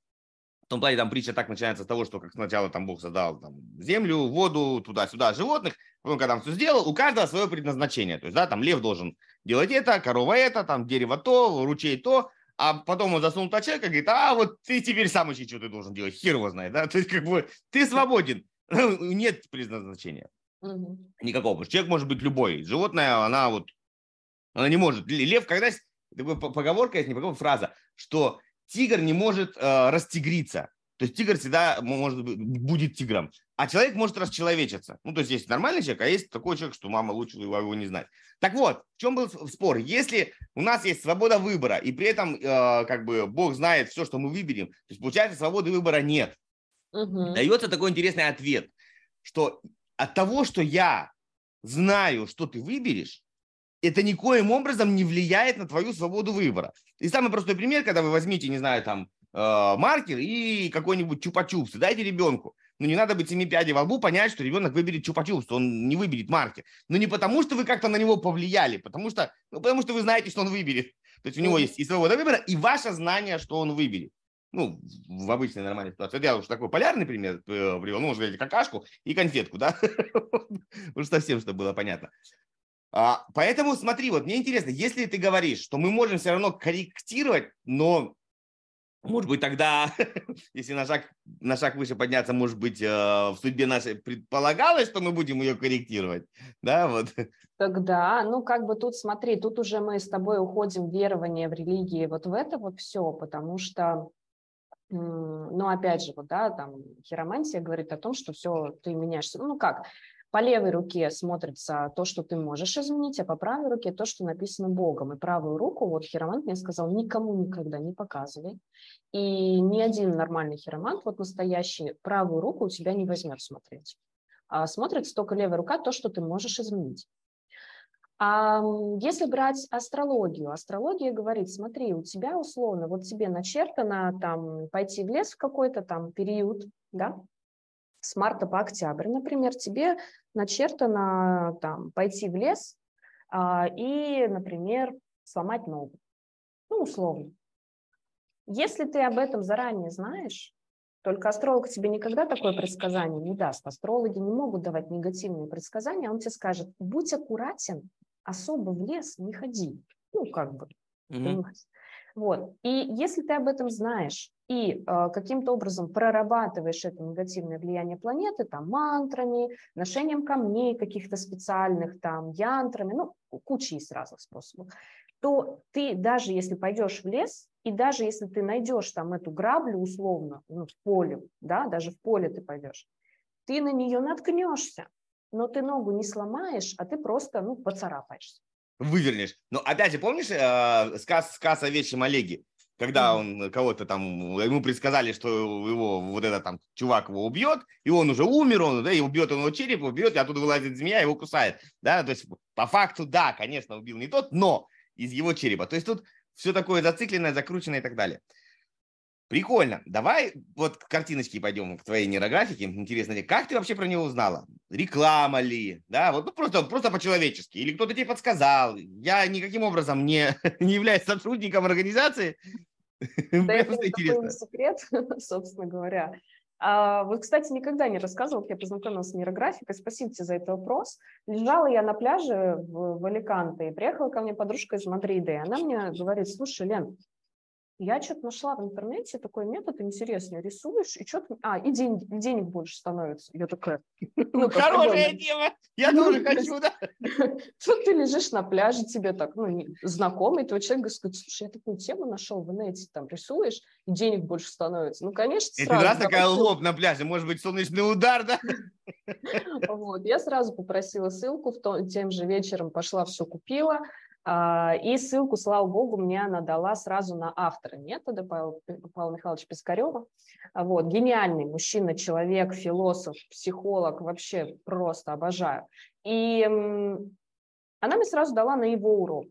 [SPEAKER 1] том плане там притча так начинается с того, что как сначала там Бог создал там, землю, воду, туда-сюда, животных, потом, когда он все сделал, у каждого свое предназначение. То есть, да, там лев должен делать это, корова это, там дерево то, ручей то, а потом он засунул туда человека и говорит, а вот ты теперь сам ищи, что ты должен делать, хер его знает, да, то есть как бы ты свободен, нет предназначения угу. никакого, потому что человек может быть любой, животное, она вот, она не может, лев, когда есть, поговорка есть, не поговорка, фраза, что тигр не может э, растигриться. То есть тигр всегда может будет тигром. А человек может расчеловечиться. Ну, то есть есть нормальный человек, а есть такой человек, что мама лучше его не знать. Так вот, в чем был спор? Если у нас есть свобода выбора, и при этом э, как бы Бог знает все, что мы выберем, то есть получается свободы выбора нет. Угу. Дается такой интересный ответ, что от того, что я знаю, что ты выберешь, это никоим образом не влияет на твою свободу выбора. И самый простой пример, когда вы возьмите, не знаю, там, э, маркер и какой-нибудь чупа-чупс, дайте ребенку. Ну, не надо быть семи пядей во лбу, понять, что ребенок выберет чупа-чупс, он не выберет маркер. Но не потому, что вы как-то на него повлияли, потому что, ну, потому что вы знаете, что он выберет. То есть у него есть и свобода выбора, и ваше знание, что он выберет. Ну, в обычной нормальной ситуации. Это я уж такой полярный пример э, привел. Ну, можно сказать, какашку и конфетку, да? Уж совсем, чтобы было понятно. А, поэтому смотри, вот мне интересно, если ты говоришь, что мы можем все равно корректировать, но может быть, тогда, если на шаг, на шаг выше подняться, может быть, э, в судьбе нашей предполагалось, что мы будем ее корректировать, да, вот.
[SPEAKER 2] Тогда, ну, как бы тут, смотри, тут уже мы с тобой уходим в верование, в религии, вот в это вот все, потому что, ну, опять же, вот, да, там, хиромантия говорит о том, что все, ты меняешься, ну, как, по левой руке смотрится то, что ты можешь изменить, а по правой руке то, что написано Богом. И правую руку, вот хиромант мне сказал, никому никогда не показывай. И ни один нормальный хиромант, вот настоящий, правую руку у тебя не возьмет смотреть. А смотрит только левая рука, то, что ты можешь изменить. А если брать астрологию, астрология говорит, смотри, у тебя условно, вот тебе начертано там пойти в лес в какой-то там период, да, с марта по октябрь, например, тебе начертано там, пойти в лес а, и, например, сломать ногу. Ну, условно. Если ты об этом заранее знаешь, только астролог тебе никогда такое предсказание не даст. Астрологи не могут давать негативные предсказания. Он тебе скажет, будь аккуратен, особо в лес не ходи. Ну, как бы. Mm-hmm. Вот. И если ты об этом знаешь и э, каким-то образом прорабатываешь это негативное влияние планеты, там, мантрами, ношением камней каких-то специальных, там, янтрами, ну, куча есть разных способов, то ты даже если пойдешь в лес, и даже если ты найдешь там эту граблю условно, ну, в поле, да, даже в поле ты пойдешь, ты на нее наткнешься, но ты ногу не сломаешь, а ты просто, ну, поцарапаешься
[SPEAKER 1] вывернешь. Но опять же, помнишь э, сказ, сказ о вечном Олеге? Когда он кого-то там, ему предсказали, что его вот этот там чувак его убьет, и он уже умер, он, да, и убьет он его череп, убьет, и оттуда вылазит змея, его кусает, да, то есть по факту, да, конечно, убил не тот, но из его черепа. То есть тут все такое зацикленное, закрученное и так далее. Прикольно. Давай вот к картиночке пойдем, к твоей нейрографике. Интересно, как ты вообще про него узнала? Реклама ли? Да, вот ну, просто, просто по-человечески. Или кто-то тебе подсказал? Я никаким образом не, не являюсь сотрудником организации.
[SPEAKER 2] Да, это такой секрет, собственно говоря. А, вот, кстати, никогда не рассказывал, как я познакомилась с нейрографикой. Спасибо тебе за этот вопрос. Лежала я на пляже в, в Аликанте, и приехала ко мне подружка из Мадрида, и она мне говорит, слушай, Лен, Я что-то нашла в интернете такой метод интересный. Рисуешь, и что-то... А, и денег, денег больше становится. Я такая...
[SPEAKER 1] Ну, Хорошая тема. Я ну, тоже хочу, да.
[SPEAKER 2] Тут ты лежишь на пляже, тебе так, ну, знакомый твой человек говорит, слушай, я такую тему нашел в инете, там, рисуешь, и денег больше становится. Ну, конечно,
[SPEAKER 1] Это раз такая лоб на пляже, может быть, солнечный удар, да?
[SPEAKER 2] Вот, я сразу попросила ссылку, в том, тем же вечером пошла, все купила, и ссылку, слава богу, мне она дала сразу на автора метода Павла, Павла Михайловича Пискарева. Вот, гениальный мужчина, человек, философ, психолог, вообще просто обожаю. И она мне сразу дала на его урок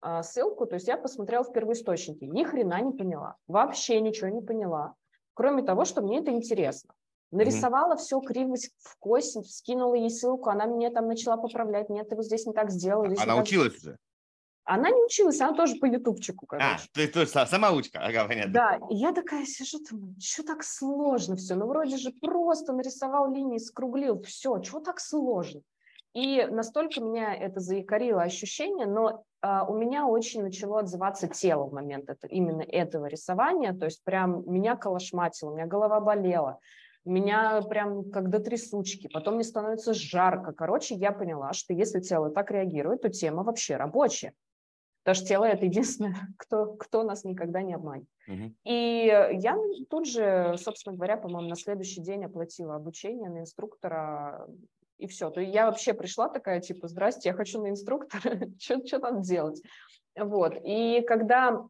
[SPEAKER 2] а, ссылку, то есть я посмотрела в первоисточнике, ни хрена не поняла, вообще ничего не поняла, кроме того, что мне это интересно. Нарисовала mm-hmm. все криво в кость, скинула ей ссылку, она мне там начала поправлять, нет, ты вот здесь не так сделал.
[SPEAKER 1] Она училась уже?
[SPEAKER 2] Она не училась, она тоже по ютубчику,
[SPEAKER 1] а, короче. А, ты тоже самоучка, ага, понятно.
[SPEAKER 2] Да, и я такая сижу, думаю, что так сложно все? Ну, вроде же просто нарисовал линии, скруглил, все, чего так сложно? И настолько меня это заикарило ощущение, но а, у меня очень начало отзываться тело в момент это, именно этого рисования, то есть прям меня колошматило, у меня голова болела, меня прям как до трясучки, потом мне становится жарко. Короче, я поняла, что если тело так реагирует, то тема вообще рабочая. Потому что тело – это единственное, кто, кто нас никогда не обманет. Угу. И я тут же, собственно говоря, по-моему, на следующий день оплатила обучение на инструктора, и все. То я вообще пришла такая, типа, здрасте, я хочу на инструктора, что надо делать? Вот. И когда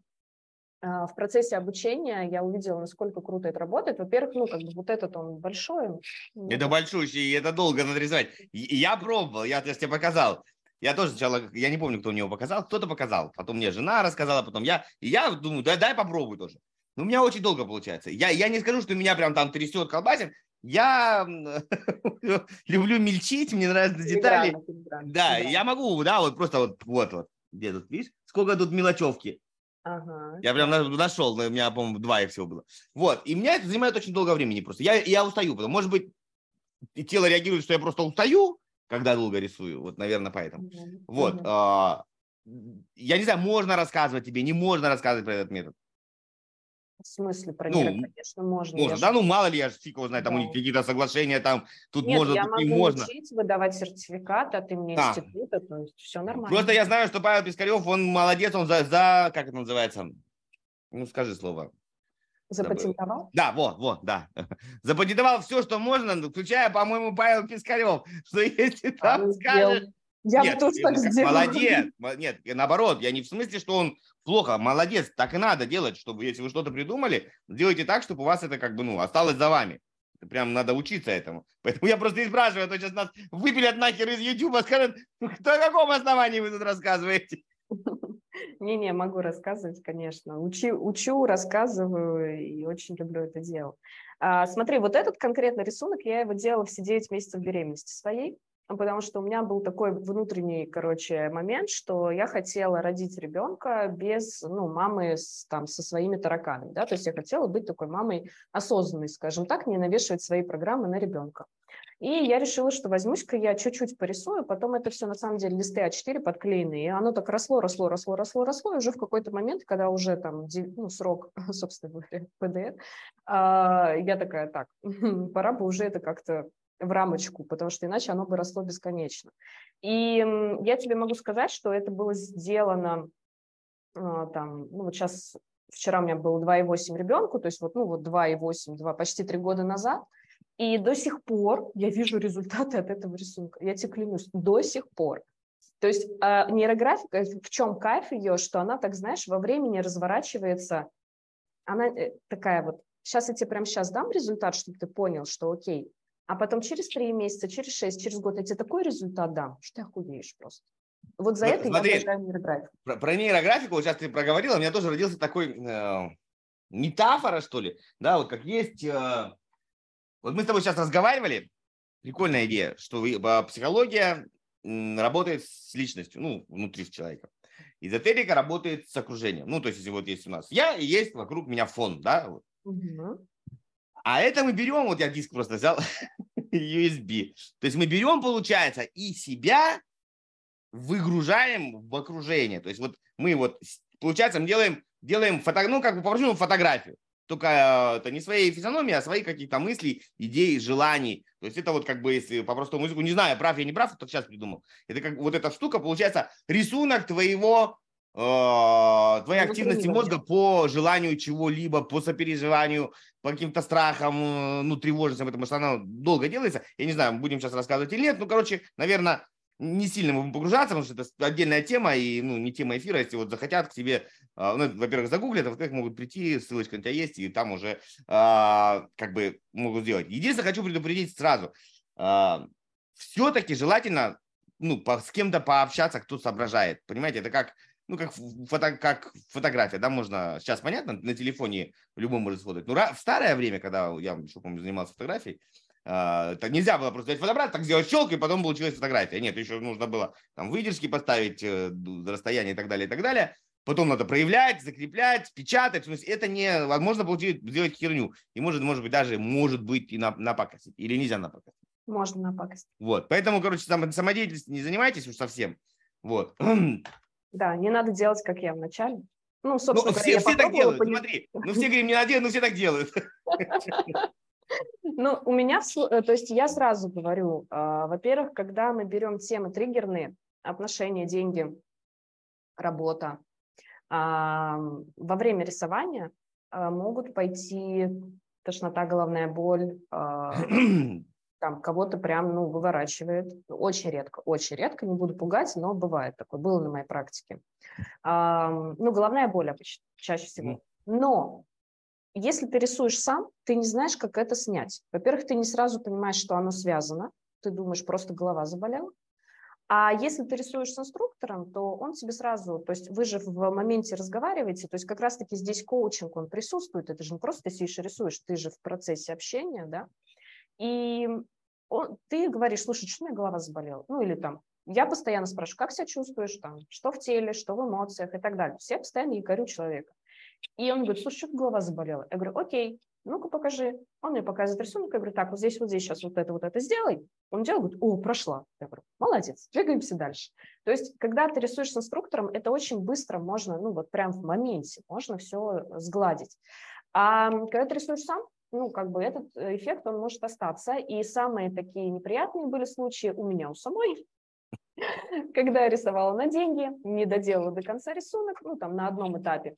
[SPEAKER 2] а, в процессе обучения я увидела, насколько круто это работает. Во-первых, ну, как бы вот этот он большой.
[SPEAKER 1] Это большущий, и это долго надрезать. Я пробовал, я, я тебе показал. Я тоже сначала, я не помню, кто у него показал, кто-то показал, потом мне жена рассказала, потом я, и я думаю, да, дай попробуй тоже. Но у меня очень долго получается. Я, я не скажу, что меня прям там трясет, колбасит. Я люблю мельчить, мне нравятся детали. Да, я могу, да, вот просто вот, вот, вот, где тут, видишь, сколько тут мелочевки. Ага. Я прям нашел, у меня, по-моему, два их всего было. Вот, и меня это занимает очень долго времени просто. Я, я устаю, потому может быть, тело реагирует, что я просто устаю, когда долго рисую. Вот, наверное, поэтому. Mm-hmm. Вот. А, я не знаю, можно рассказывать тебе, не можно рассказывать про этот метод.
[SPEAKER 2] В смысле, про ну, них, конечно, можно.
[SPEAKER 1] Можно, да, ну мало ли, я же фиг его знаю, там да. у них какие-то соглашения, там, тут
[SPEAKER 2] Нет,
[SPEAKER 1] можно,
[SPEAKER 2] я
[SPEAKER 1] тут
[SPEAKER 2] могу
[SPEAKER 1] не можно.
[SPEAKER 2] учить, выдавать сертификат от имени да. института, то есть все нормально.
[SPEAKER 1] Просто я знаю, что Павел Пискарев, он молодец, он за, за как это называется, ну скажи слово.
[SPEAKER 2] Запатентовал?
[SPEAKER 1] Да, вот, вот, да. Запатентовал все, что можно, включая, по-моему, Павел Пискарев, что если а там а скажешь...
[SPEAKER 2] Я Нет, бы тоже так сделал.
[SPEAKER 1] Молодец. Нет, наоборот, я не в смысле, что он плохо, молодец, так и надо делать, чтобы, если вы что-то придумали, делайте так, чтобы у вас это как бы, ну, осталось за вами. Прям надо учиться этому. Поэтому я просто и спрашиваю, а то сейчас нас выпилят нахер из Ютуба, скажут, кто о каком основании вы тут рассказываете?
[SPEAKER 2] Не-не, могу рассказывать, конечно. Учи, учу, рассказываю и очень люблю это дело. А, смотри, вот этот конкретный рисунок, я его делала все 9 месяцев беременности своей, потому что у меня был такой внутренний, короче, момент, что я хотела родить ребенка без, ну, мамы с, там, со своими тараканами, да, то есть я хотела быть такой мамой осознанной, скажем так, не навешивать свои программы на ребенка. И я решила, что возьмусь-ка я чуть-чуть порисую, потом это все на самом деле листы А4 подклеенные, и оно так росло, росло, росло, росло, росло, и уже в какой-то момент, когда уже там ну, срок, собственно говоря, ПДР, а, я такая, так, пора бы уже это как-то в рамочку, потому что иначе оно бы росло бесконечно. И я тебе могу сказать, что это было сделано а, там, ну вот сейчас, вчера у меня было 2,8 ребенку, то есть вот, ну вот 2,8, 2, почти 3 года назад, и до сих пор я вижу результаты от этого рисунка. Я тебе клянусь, до сих пор. То есть э, нейрографика, в чем кайф ее, что она, так знаешь, во времени разворачивается. Она э, такая вот, сейчас я тебе прямо сейчас дам результат, чтобы ты понял, что окей. А потом через три месяца, через шесть, через год я тебе такой результат дам, что ты охуеешь просто. Вот за ну, это смотри, я нейрографику.
[SPEAKER 1] Про, про нейрографику, вот сейчас ты проговорила, у меня тоже родился такой э, метафора, что ли, да, вот как есть э, вот мы с тобой сейчас разговаривали, прикольная идея, что а, психология работает с личностью, ну, внутри человека. Эзотерика работает с окружением. Ну, то есть, если вот есть у нас я, и есть вокруг меня фон, да? Угу. А это мы берем, вот я диск просто взял, USB. То есть мы берем, получается, и себя выгружаем в окружение. То есть вот мы вот, получается, мы делаем делаем фото, ну, как бы по фотографию. Только э, это не своей физиономии, а свои какие-то мысли, идеи, желаний. То есть это вот как бы, если по простому языку, не знаю, прав я не прав, только сейчас придумал. Это как вот эта штука, получается, рисунок твоего э, твоей активности мозга по желанию чего-либо, по сопереживанию, по каким-то страхам, э, ну, тревожностям, потому что она долго делается. Я не знаю, будем сейчас рассказывать или нет. Ну, короче, наверное, не сильно будем погружаться, потому что это отдельная тема и ну, не тема эфира. Если вот захотят к тебе, а, ну, во-первых, загуглят, а во-вторых, могут прийти, ссылочка на тебя есть, и там уже а, как бы могут сделать. Единственное, хочу предупредить сразу. А, все-таки желательно ну, по, с кем-то пообщаться, кто соображает. Понимаете, это как ну, как, фото, как фотография, да, можно, сейчас понятно, на телефоне любой может сфотать. Но в старое время, когда я еще, помню, занимался фотографией, а, это нельзя было просто взять фотоаппарат, так сделать щелк, и потом получилась фотография. Нет, еще нужно было там выдержки поставить, э, расстояние и так далее, и так далее. Потом надо проявлять, закреплять, печатать. Это не возможно получить, сделать херню. И может, может быть, даже может быть и на, напакостить. Или нельзя напакостить.
[SPEAKER 2] Можно напакостить.
[SPEAKER 1] Вот. Поэтому, короче, сам, самодеятельностью не занимайтесь уж совсем. Вот.
[SPEAKER 2] Да, не надо делать, как я вначале. Ну, собственно,
[SPEAKER 1] ну, все, все так делают. Смотри, ну все говорим, не надо делать, но все так делают.
[SPEAKER 2] Ну, у меня, э, то есть я сразу говорю, а, во-первых, когда мы берем темы триггерные, отношения, деньги, работа, а, во время рисования а, могут пойти тошнота, головная боль, там кого-то прям, ну, выворачивает. Очень редко, очень редко, не буду пугать, но бывает такое, было на моей практике. Ну, головная боль обычно, чаще всего. Но если ты рисуешь сам, ты не знаешь, как это снять. Во-первых, ты не сразу понимаешь, что оно связано. Ты думаешь, просто голова заболела. А если ты рисуешь с инструктором, то он тебе сразу, то есть вы же в моменте разговариваете, то есть как раз-таки здесь коучинг, он присутствует, это же не просто ты сидишь и рисуешь, ты же в процессе общения, да, и он, ты говоришь, слушай, что у меня голова заболела, ну или там, я постоянно спрашиваю, как себя чувствуешь, там, что в теле, что в эмоциях и так далее. Все постоянно якорю человека. И он говорит, слушай, что голова заболела? Я говорю, окей, ну-ка покажи. Он мне показывает рисунок, я говорю, так, вот здесь, вот здесь сейчас вот это, вот это сделай. Он делает, говорит, о, прошла. Я говорю, молодец, двигаемся дальше. То есть, когда ты рисуешь с инструктором, это очень быстро можно, ну вот прям в моменте, можно все сгладить. А когда ты рисуешь сам, ну, как бы этот эффект, он может остаться. И самые такие неприятные были случаи у меня у самой, когда я рисовала на деньги, не доделала до конца рисунок, ну, там, на одном этапе,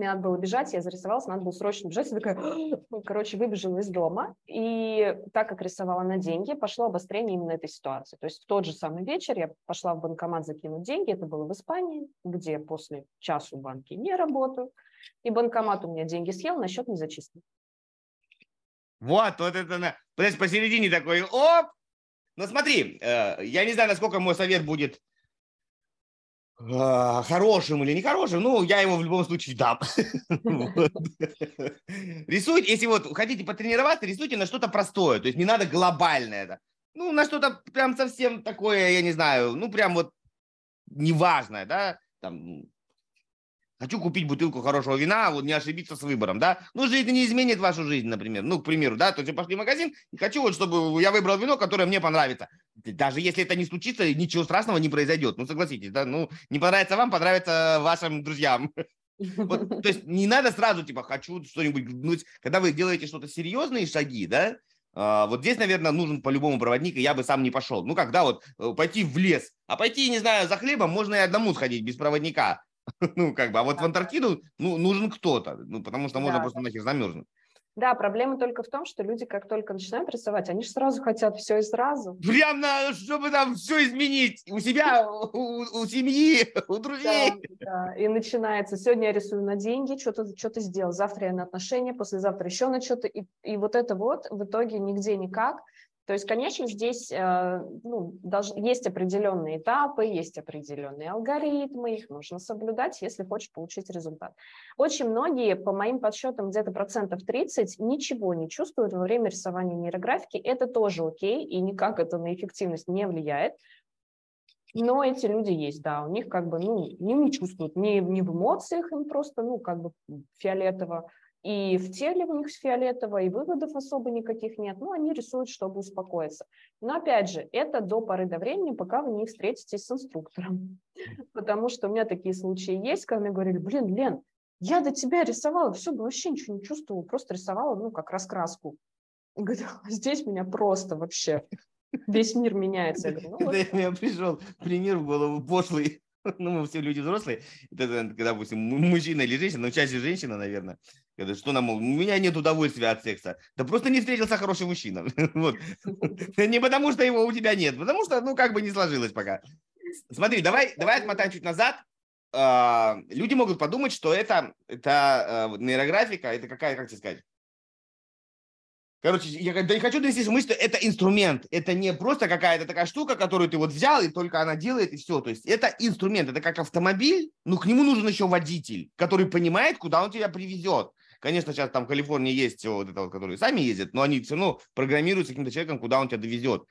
[SPEAKER 2] мне надо было бежать, я зарисовалась, надо было срочно бежать. Я такая, ну, короче, выбежала из дома. И так как рисовала на деньги, пошло обострение именно этой ситуации. То есть в тот же самый вечер я пошла в банкомат закинуть деньги. Это было в Испании, где после часу банки не работают. И банкомат у меня деньги съел, на счет не зачислил.
[SPEAKER 1] Вот, вот это, подожди, посередине такой, оп! Ну смотри, э, я не знаю, насколько мой совет будет хорошим или нехорошим, ну, я его в любом случае дам. Рисуйте, если вот хотите потренироваться, рисуйте на что-то простое, то есть не надо глобальное это. Ну, на что-то прям совсем такое, я не знаю, ну, прям вот неважное, да, там, Хочу купить бутылку хорошего вина, вот не ошибиться с выбором, да. Ну, жизнь не изменит вашу жизнь, например. Ну, к примеру, да, то есть пошли в магазин и хочу вот, чтобы я выбрал вино, которое мне понравится. Даже если это не случится, ничего страшного не произойдет. Ну, согласитесь, да, ну, не понравится вам, понравится вашим друзьям. Вот, то есть не надо сразу, типа, хочу что-нибудь, ну, когда вы делаете что-то серьезные шаги, да, а, вот здесь, наверное, нужен по-любому проводник, и я бы сам не пошел. Ну, когда вот э, пойти в лес, а пойти, не знаю, за хлебом можно и одному сходить без проводника. Ну, как бы, а вот да. в Антарктиду ну, нужен кто-то, ну, потому что можно да, просто нахер замерзнуть.
[SPEAKER 2] Да, проблема только в том, что люди, как только начинают рисовать, они же сразу хотят все и сразу.
[SPEAKER 1] Прям на, чтобы там все изменить у себя, у, у семьи, у друзей.
[SPEAKER 2] Да, да, и начинается. Сегодня я рисую на деньги, что-то что сделал, завтра я на отношения, послезавтра еще на что-то. И, и вот это вот в итоге нигде никак. То есть, конечно, здесь э, ну, есть определенные этапы, есть определенные алгоритмы, их нужно соблюдать, если хочешь получить результат. Очень многие, по моим подсчетам, где-то процентов 30 ничего не чувствуют во время рисования нейрографики. Это тоже окей, и никак это на эффективность не влияет. Но эти люди есть, да, у них как бы, ну, не, не чувствуют, ни, ни в эмоциях им просто, ну, как бы фиолетово, и в теле у них фиолетово, и выводов особо никаких нет. Ну, они рисуют, чтобы успокоиться. Но опять же, это до поры до времени, пока вы не встретитесь с инструктором. Потому что у меня такие случаи есть, когда мне говорили, блин, Лен, Я до тебя рисовала, все, вообще ничего не чувствовала, просто рисовала, ну, как раскраску. Говорю, «А здесь меня просто вообще весь мир меняется. Я говорю, ну, вот.
[SPEAKER 1] Это меня пришел пример голову пошлый. Ну, мы все люди взрослые. Это, когда, допустим, мужчина или женщина, но чаще женщина, наверное. Когда, что нам, у меня нет удовольствия от секса. Да просто не встретился хороший мужчина. Вот. Не потому, что его у тебя нет, потому что, ну, как бы не сложилось пока. Смотри, давай, давай отмотаем чуть назад. А, люди могут подумать, что это, это а, нейрографика, это какая, как тебе сказать, Короче, я да не хочу донести мысль, что это инструмент. Это не просто какая-то такая штука, которую ты вот взял, и только она делает, и все. То есть это инструмент, это как автомобиль, но к нему нужен еще водитель, который понимает, куда он тебя привезет. Конечно, сейчас там в Калифорнии есть вот это вот, которые сами ездят, но они все равно программируются каким-то человеком, куда он тебя довезет.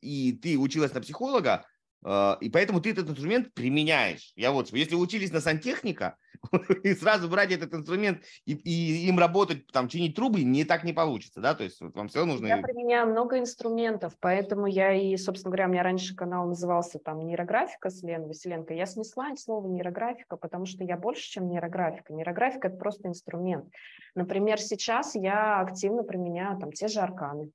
[SPEAKER 1] И ты училась на психолога, и поэтому ты этот инструмент применяешь. Я вот, если вы учились на сантехника, и сразу брать этот инструмент и, и им работать, там, чинить трубы, не так не получится, да, то есть вот вам все нужно...
[SPEAKER 2] Я применяю много инструментов, поэтому я и, собственно говоря, у меня раньше канал назывался там нейрографика с Леной Василенко. Я снесла слово нейрографика, потому что я больше, чем нейрографика. Нейрографика – это просто инструмент. Например, сейчас я активно применяю там те же арканы.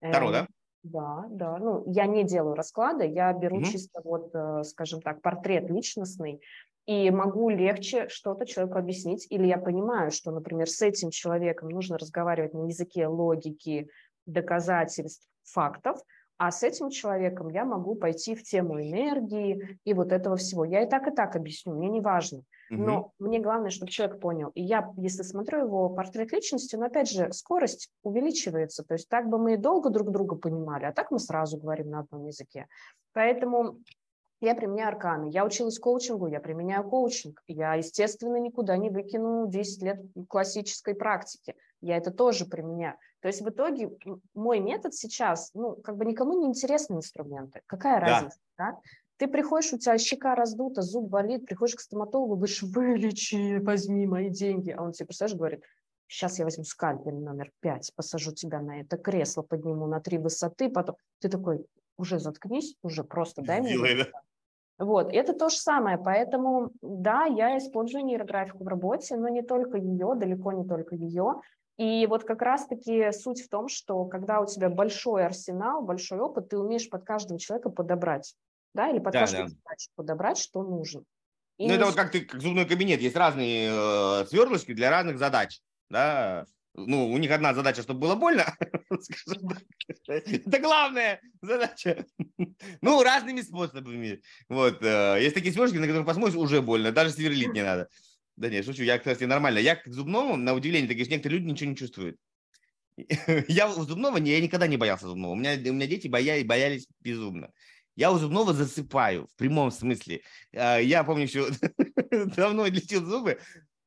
[SPEAKER 1] Таро, да?
[SPEAKER 2] Да, да. Ну, я не делаю расклады, я беру mm-hmm. чисто вот, э, скажем так, портрет личностный, и могу легче что-то человеку объяснить, или я понимаю, что, например, с этим человеком нужно разговаривать на языке логики, доказательств, фактов, а с этим человеком я могу пойти в тему энергии и вот этого всего. Я и так, и так объясню, мне не важно. Но угу. мне главное, чтобы человек понял. И я, если смотрю его портрет личности, но опять же, скорость увеличивается. То есть так бы мы и долго друг друга понимали, а так мы сразу говорим на одном языке. Поэтому я применяю арканы. Я училась коучингу, я применяю коучинг. Я, естественно, никуда не выкину 10 лет классической практики. Я это тоже применяю. То есть в итоге мой метод сейчас, ну, как бы никому не интересны инструменты. Какая да. разница, да? Ты приходишь, у тебя щека раздута, зуб болит, приходишь к стоматологу, говоришь, вылечи, возьми мои деньги. А он тебе, представляешь, говорит, сейчас я возьму скальпель номер пять, посажу тебя на это кресло, подниму на три высоты, потом ты такой, уже заткнись, уже просто дай мне. Делай, да? Вот, это то же самое, поэтому, да, я использую нейрографику в работе, но не только ее, далеко не только ее. И вот как раз-таки суть в том, что когда у тебя большой арсенал, большой опыт, ты умеешь под каждого человека подобрать, да, или под да, каждую да. задачу подобрать, что нужно.
[SPEAKER 1] И ну, это вот как ты, как зубной кабинет, есть разные э, сверлышки для разных задач, да, ну, у них одна задача, чтобы было больно. Это главная задача. Ну, разными способами. Вот. Э, есть такие сверлышки, на которые посмотришь, уже больно. Даже сверлить не надо. Да нет, шучу, я, кстати, нормально. Я к зубному, на удивление, говоришь, некоторые люди ничего не чувствуют. Я у зубного, я никогда не боялся зубного. У меня, у меня дети боялись, боялись безумно. Я у зубного засыпаю, в прямом смысле. А, я помню, еще давно лечил зубы.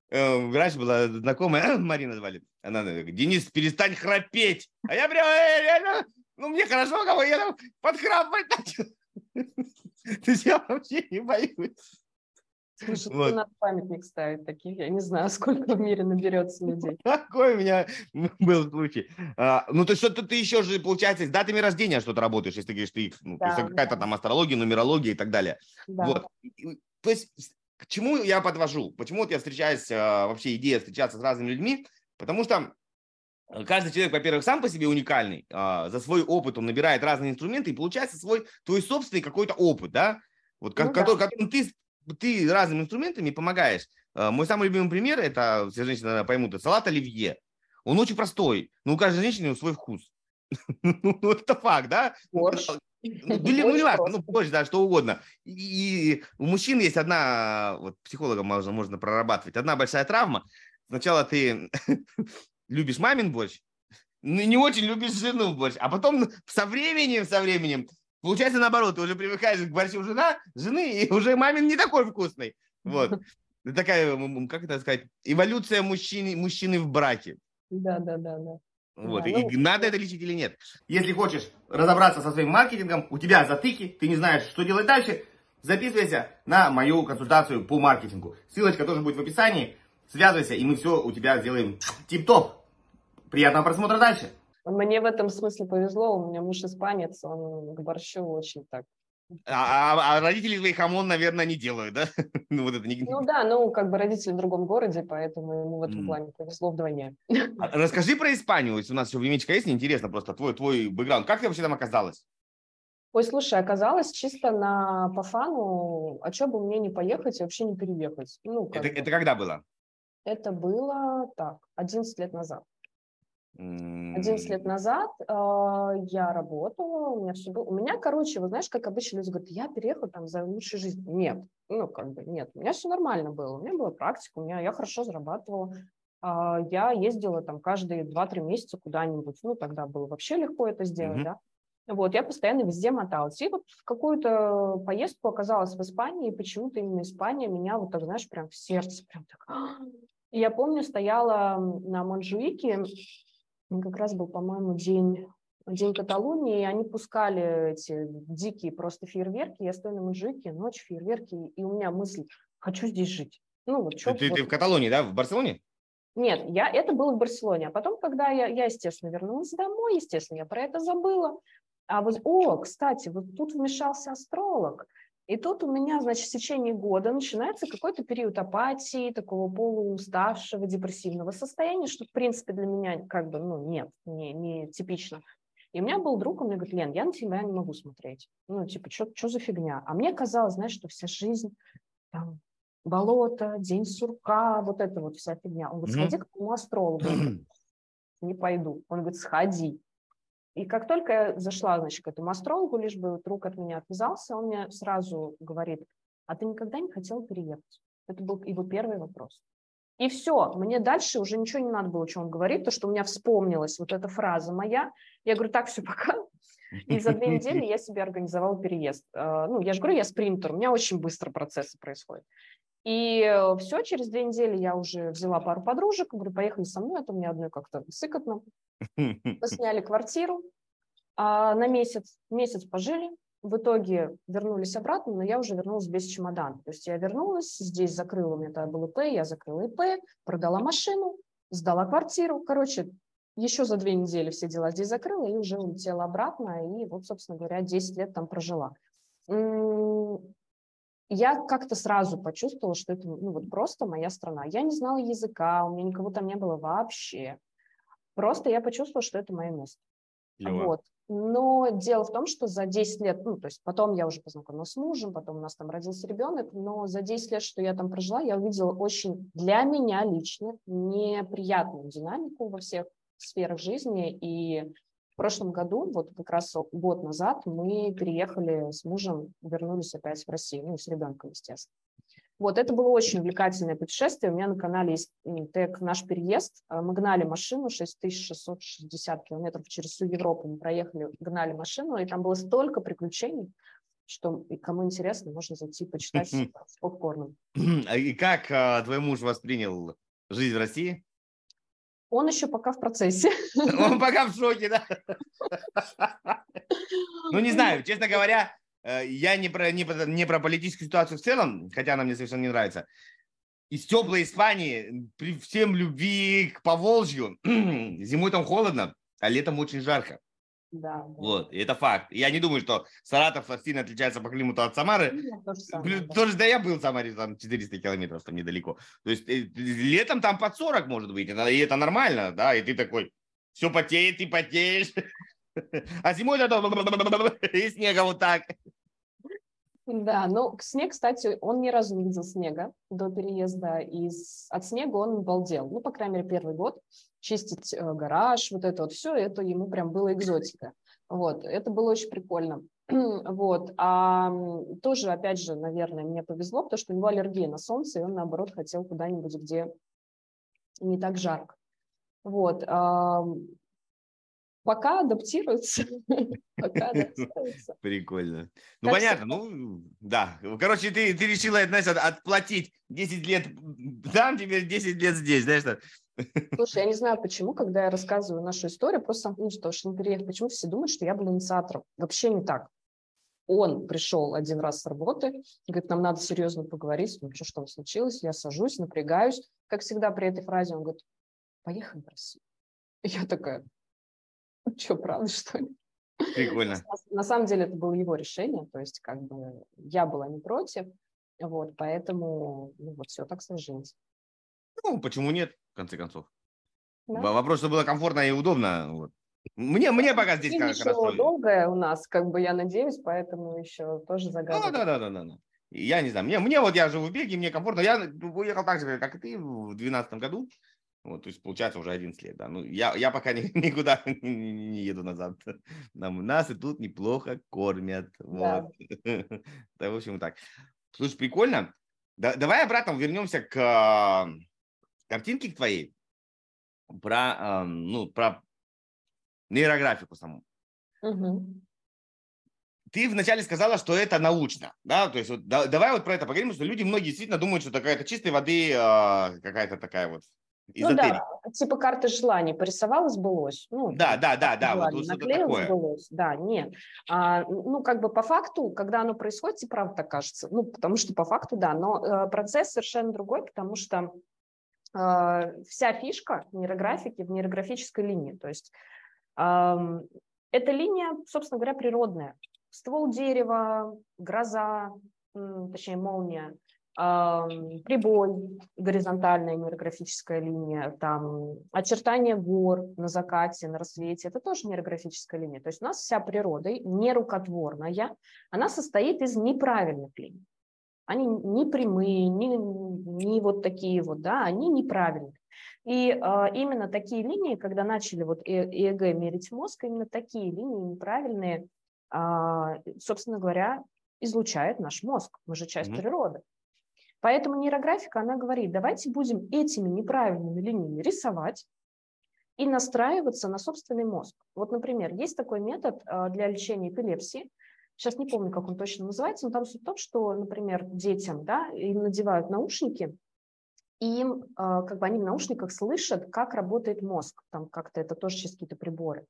[SPEAKER 1] Врач была знакомая, Марина звали. Она говорит, Денис, перестань храпеть. А я прям, э, реально, ну мне хорошо, кого я там подхрапывать начал. То есть я вообще не боюсь.
[SPEAKER 2] Слушай, вот. надо памятник ставить таких, я не знаю, сколько в мире наберется людей.
[SPEAKER 1] Такой у меня был случай. А, ну, то что-то ты еще же, получается, с датами рождения что-то работаешь, если ты говоришь, ты, ну, да, какая-то да. там астрология, нумерология и так далее. Да. Вот. То есть к чему я подвожу? Почему вот я встречаюсь, а, вообще идея встречаться с разными людьми? Потому что каждый человек, во-первых, сам по себе уникальный, а, за свой опыт он набирает разные инструменты, и получается свой, твой собственный какой-то опыт, да? Вот, ну, который, да. которым ты ты разными инструментами помогаешь. Э, мой самый любимый пример, это, все женщины поймут, это салат оливье. Он очень простой, но у каждой женщины свой вкус. Ну, это факт, да? Ну, ну, не важно, ну, да, что угодно. И у мужчин есть одна, вот психологом можно, можно прорабатывать, одна большая травма. Сначала ты любишь мамин борщ, не очень любишь жену борщ, а потом со временем, со временем Получается наоборот, ты уже привыкаешь к борщу жена, жены, и уже мамин не такой вкусный. Вот. Такая, как это сказать, эволюция мужчины, мужчины в браке.
[SPEAKER 2] Да, да, да, да.
[SPEAKER 1] Вот, да, и ну, надо это лечить или нет. Если хочешь разобраться со своим маркетингом, у тебя затыки, ты не знаешь, что делать дальше, записывайся на мою консультацию по маркетингу. Ссылочка тоже будет в описании. Связывайся, и мы все у тебя сделаем тип-топ. Приятного просмотра дальше.
[SPEAKER 2] Мне в этом смысле повезло, у меня муж испанец, он к борщу очень так
[SPEAKER 1] А, а, а родители твоих ОМОН, наверное, не делают, да?
[SPEAKER 2] ну, вот это не... ну да, ну как бы родители в другом городе, поэтому ему в этом mm. плане повезло вдвойне.
[SPEAKER 1] А, расскажи про Испанию, если у нас еще времечко есть, интересно просто твой, твой бэкграунд. Как ты вообще там оказалась?
[SPEAKER 2] Ой, слушай, оказалось чисто на по фану, а что бы мне не поехать и вообще не переехать.
[SPEAKER 1] Ну, это, это когда было?
[SPEAKER 2] Это было так, 11 лет назад. 11 лет назад э, я работала, у меня все было. У меня, короче, вот знаешь, как обычно люди говорят, я переехала там за лучшей жизнью. Нет, ну как бы нет, у меня все нормально было. У меня была практика, у меня я хорошо зарабатывала. Э, я ездила там каждые 2-3 месяца куда-нибудь. Ну тогда было вообще легко это сделать, mm-hmm. да. Вот, я постоянно везде моталась. И вот в какую-то поездку оказалась в Испании, и почему-то именно Испания меня вот так, знаешь, прям в сердце, прям так. И я помню, стояла на Монжуике, как раз был, по-моему, день, день Каталонии, и они пускали эти дикие просто фейерверки. Я стою на Монжуике, ночь, фейерверки, и у меня мысль, хочу здесь жить.
[SPEAKER 1] Ну, вот, что, ты, вот. ты в Каталонии, да, в Барселоне?
[SPEAKER 2] Нет, я, это было в Барселоне. А потом, когда я, я, естественно, вернулась домой, естественно, я про это забыла. А вот, о, кстати, вот тут вмешался астролог. И тут у меня, значит, в течение года начинается какой-то период апатии, такого полууставшего, депрессивного состояния, что, в принципе, для меня как бы, ну, нет, не, не типично. И у меня был друг, он мне говорит, Лен, я на тебя не могу смотреть. Ну, типа, что за фигня? А мне казалось, знаешь, что вся жизнь, там, болото, день сурка, вот это вот вся фигня. Он говорит, сходи к тому астрологу. Не пойду. Он говорит, сходи. И как только я зашла, значит, к этому астрологу, лишь бы друг от меня отвязался, он мне сразу говорит, а ты никогда не хотел переехать? Это был его первый вопрос. И все, мне дальше уже ничего не надо было, что он говорит, то, что у меня вспомнилась вот эта фраза моя. Я говорю, так, все, пока. И за две недели я себе организовала переезд. А, ну, я же говорю, я спринтер, у меня очень быстро процессы происходят. И э, все, через две недели я уже взяла пару подружек, говорю, поехали со мной, это у меня одной как-то сыкотно. Мы сняли квартиру а, на месяц, месяц пожили, в итоге вернулись обратно, но я уже вернулась без чемодана. То есть я вернулась, здесь закрыла, у меня тогда был ИП, я закрыла ИП, продала машину, сдала квартиру. Короче, еще за две недели все дела здесь закрыла и уже улетела обратно. И вот, собственно говоря, 10 лет там прожила я как-то сразу почувствовала, что это ну, вот просто моя страна. Я не знала языка, у меня никого там не было вообще. Просто я почувствовала, что это мое место. Вот. Но дело в том, что за 10 лет, ну, то есть потом я уже познакомилась с мужем, потом у нас там родился ребенок, но за 10 лет, что я там прожила, я увидела очень для меня лично неприятную динамику во всех сферах жизни, и в прошлом году, вот как раз год назад, мы переехали с мужем, вернулись опять в Россию, ну, с ребенком, естественно. Вот, это было очень увлекательное путешествие. У меня на канале есть тег «Наш переезд». А, мы гнали машину 6660 километров через всю Европу. Мы проехали, гнали машину, и там было столько приключений, что кому интересно, можно зайти почитать с попкорном.
[SPEAKER 1] А и как а, твой муж воспринял жизнь в России?
[SPEAKER 2] Он еще пока в процессе.
[SPEAKER 1] Он пока в шоке, да? Ну, не знаю, честно говоря, э, я не про, не, про, не про политическую ситуацию в целом, хотя она мне совершенно не нравится. Из теплой Испании, при всем любви к Поволжью, зимой там холодно, а летом очень жарко.
[SPEAKER 2] Да, да.
[SPEAKER 1] Вот, и это факт. Я не думаю, что Саратов сильно отличается по климату от Самары. Ну, тоже, самое, да. тоже, да, я был в Самаре, там 400 километров, там недалеко. То есть э, летом там под 40 может быть, и это нормально, да, и ты такой, все потеет, ты потеешь. А зимой это и снега вот так.
[SPEAKER 2] Да, ну снег, кстати, он ни разу не видел снега до переезда, и от снега он балдел. Ну, по крайней мере, первый год чистить э, гараж, вот это вот все, это ему прям было экзотика. Вот, это было очень прикольно. вот, а тоже, опять же, наверное, мне повезло, потому что у него аллергия на солнце, и он, наоборот, хотел куда-нибудь, где не так жарко. Вот, пока адаптируется.
[SPEAKER 1] Прикольно. Ну, так понятно, ну, да. Короче, ты, ты решила, знаешь, отплатить 10 лет там, теперь 10 лет здесь, знаешь, что?
[SPEAKER 2] Слушай, я не знаю, почему, когда я рассказываю нашу историю, просто ну, что, переехал, почему все думают, что я был инициатором. Вообще не так. Он пришел один раз с работы, говорит, нам надо серьезно поговорить, ну что, что там случилось, я сажусь, напрягаюсь. Как всегда при этой фразе он говорит, поехали в Россию. Я такая, что, правда, что ли?
[SPEAKER 1] Прикольно.
[SPEAKER 2] На самом деле это было его решение, то есть как бы я была не против, вот, поэтому ну, вот все так сложилось.
[SPEAKER 1] Ну, почему нет, в конце концов? Да. Вопрос, чтобы было комфортно и удобно. Вот. Мне, мне пока здесь как
[SPEAKER 2] раз... долгое у нас, как бы я надеюсь, поэтому еще тоже загадка.
[SPEAKER 1] Ну, да, да, да, да, да. Я не знаю, мне, мне вот я живу в Бельгии, мне комфортно. Я уехал так же, как и ты, в 2012 году. Вот, то есть получается уже 11 лет, да. Ну, я, я пока ни, никуда не, не еду назад. Нам, нас и тут неплохо кормят. Вот. Да. в общем, так. Слушай, прикольно. Да, давай обратно вернемся к э, картинке к твоей. Про, э, ну, про нейрографику саму. Угу. Ты вначале сказала, что это научно, да, то есть вот, да, давай вот про это поговорим, что люди многие действительно думают, что такая это чистой воды э, какая-то такая вот
[SPEAKER 2] эзотерика. Ну да, типа карты желаний порисовала, сбылось. Ну,
[SPEAKER 1] да, да, да, да,
[SPEAKER 2] желаний, вот наклеил, такое. сбылось. Да, нет. А, ну, как бы по факту, когда оно происходит, и правда так кажется. Ну, потому что по факту, да, но э, процесс совершенно другой, потому что э, вся фишка нейрографики в нейрографической линии. То есть эта линия, собственно говоря, природная. Ствол дерева, гроза, точнее молния, прибой, горизонтальная нейрографическая линия, там очертания гор на закате, на рассвете, это тоже нейрографическая линия. То есть у нас вся природа нерукотворная, она состоит из неправильных линий. Они не прямые, не, не вот такие вот, да, они неправильные. И э, именно такие линии, когда начали вот ЭЭГ мерить мозг, именно такие линии неправильные, э, собственно говоря, излучает наш мозг. Мы же часть mm-hmm. природы. Поэтому нейрографика, она говорит, давайте будем этими неправильными линиями рисовать и настраиваться на собственный мозг. Вот, например, есть такой метод э, для лечения эпилепсии. Сейчас не помню, как он точно называется, но там суть в том, что, например, детям да, им надевают наушники, и им, а, как бы они в наушниках слышат, как работает мозг, там как-то это тоже через какие-то приборы.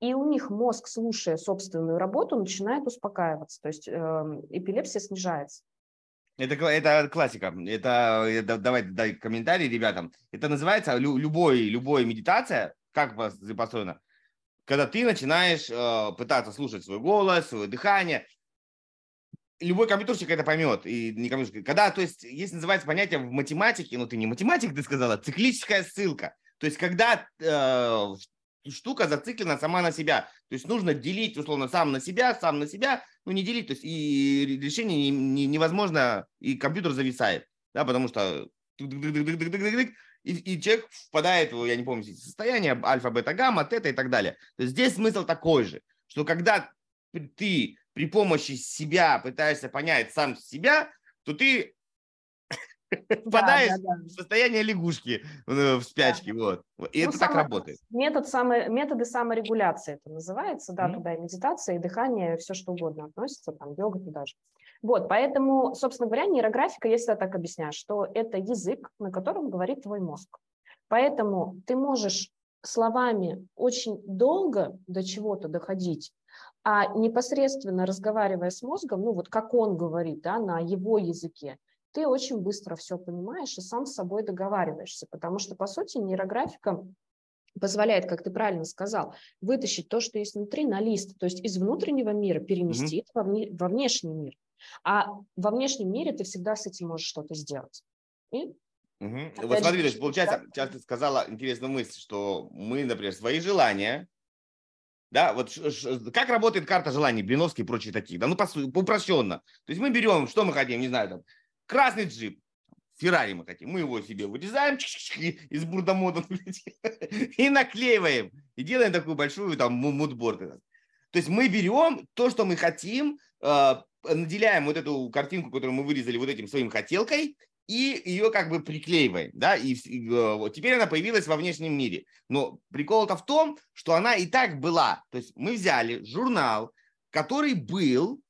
[SPEAKER 2] И у них мозг, слушая собственную работу, начинает успокаиваться, то есть эм, эпилепсия снижается.
[SPEAKER 1] Это, это классика. Это, это давай дай комментарий ребятам. Это называется любой, любой медитация, как построена, когда ты начинаешь э, пытаться слушать свой голос, свое дыхание, любой компьютерщик это поймет. И не компьютерщик. Когда, то есть, есть называется понятие в математике, ну ты не математик, ты сказала, циклическая ссылка. То есть, когда э, штука зациклена сама на себя. То есть нужно делить, условно, сам на себя, сам на себя, ну не делить, то есть и решение не, невозможно, и компьютер зависает, да, потому что и, и человек впадает в, я не помню, состояние альфа, бета, гамма, тета и так далее. То есть здесь смысл такой же, что когда ты при помощи себя пытаешься понять сам себя, то ты впадаешь да, да, да. в состояние лягушки э, в спячке. Вот. И ну, это так работает.
[SPEAKER 2] Метод самой, методы саморегуляции это называется, да, mm-hmm. туда и медитация, и дыхание, все что угодно относится, там йога туда же. Вот, поэтому, собственно говоря, нейрографика, если я так объясняю, что это язык, на котором говорит твой мозг. Поэтому ты можешь словами очень долго до чего-то доходить, а непосредственно разговаривая с мозгом, ну вот как он говорит, да, на его языке, ты очень быстро все понимаешь и сам с собой договариваешься, потому что, по сути, нейрографика позволяет, как ты правильно сказал, вытащить то, что есть внутри, на лист, то есть из внутреннего мира переместить mm-hmm. во, вне, во внешний мир. А во внешнем мире ты всегда с этим можешь что-то сделать. И
[SPEAKER 1] Угу. Вот смотри, то есть, получается, да? сейчас ты сказала интересную мысль, что мы, например, свои желания, да, вот как работает карта желаний, Блиновский и прочие такие, да, ну, по, упрощенно. То есть мы берем, что мы хотим, не знаю, там, красный джип, Феррари мы хотим, мы его себе вырезаем из бурдомода и наклеиваем, и делаем такую большую там мудборд. То есть мы берем то, что мы хотим, а, наделяем вот эту картинку, которую мы вырезали вот этим своим хотелкой, и ее как бы приклеиваем, да, и, и вот теперь она появилась во внешнем мире. Но прикол-то в том, что она и так была. То есть мы взяли журнал, который был,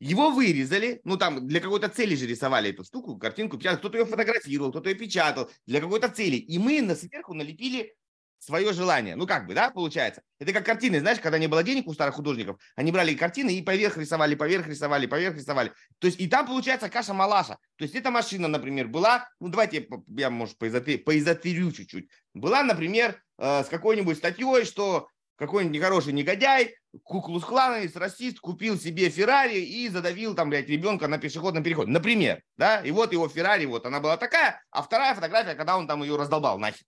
[SPEAKER 1] его вырезали, ну там для какой-то цели же рисовали эту штуку, картинку, кто-то ее фотографировал, кто-то ее печатал для какой-то цели. И мы на сверху налепили свое желание. Ну, как бы, да, получается. Это как картины, знаешь, когда не было денег у старых художников, они брали картины и поверх рисовали, поверх рисовали, поверх рисовали. То есть, и там получается каша-малаша. То есть, эта машина, например, была, ну, давайте я, может, поизотерю чуть-чуть. Была, например, э, с какой-нибудь статьей, что какой-нибудь нехороший негодяй, куклус-клановец, расист, купил себе Феррари и задавил там, блядь, ребенка на пешеходном переходе. Например, да, и вот его Феррари, вот она была такая, а вторая фотография, когда он там ее раздолбал нахер.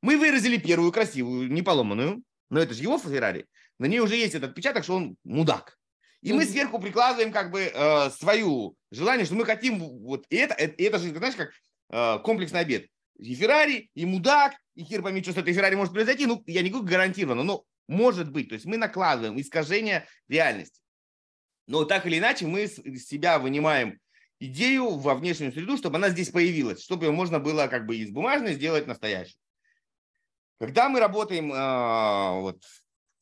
[SPEAKER 1] Мы выразили первую красивую, не поломанную, но это же его Феррари. На ней уже есть этот отпечаток, что он мудак. И мы сверху прикладываем как бы э, свою желание, что мы хотим вот и это, и это же, знаешь, как э, комплексный обед. И Феррари, и мудак, и хер пойми, что с этой Феррари может произойти. Ну, я не говорю гарантированно, но может быть. То есть мы накладываем искажение реальности. Но так или иначе мы из себя вынимаем идею во внешнюю среду, чтобы она здесь появилась, чтобы ее можно было как бы из бумажной сделать настоящей. Когда мы работаем э, вот,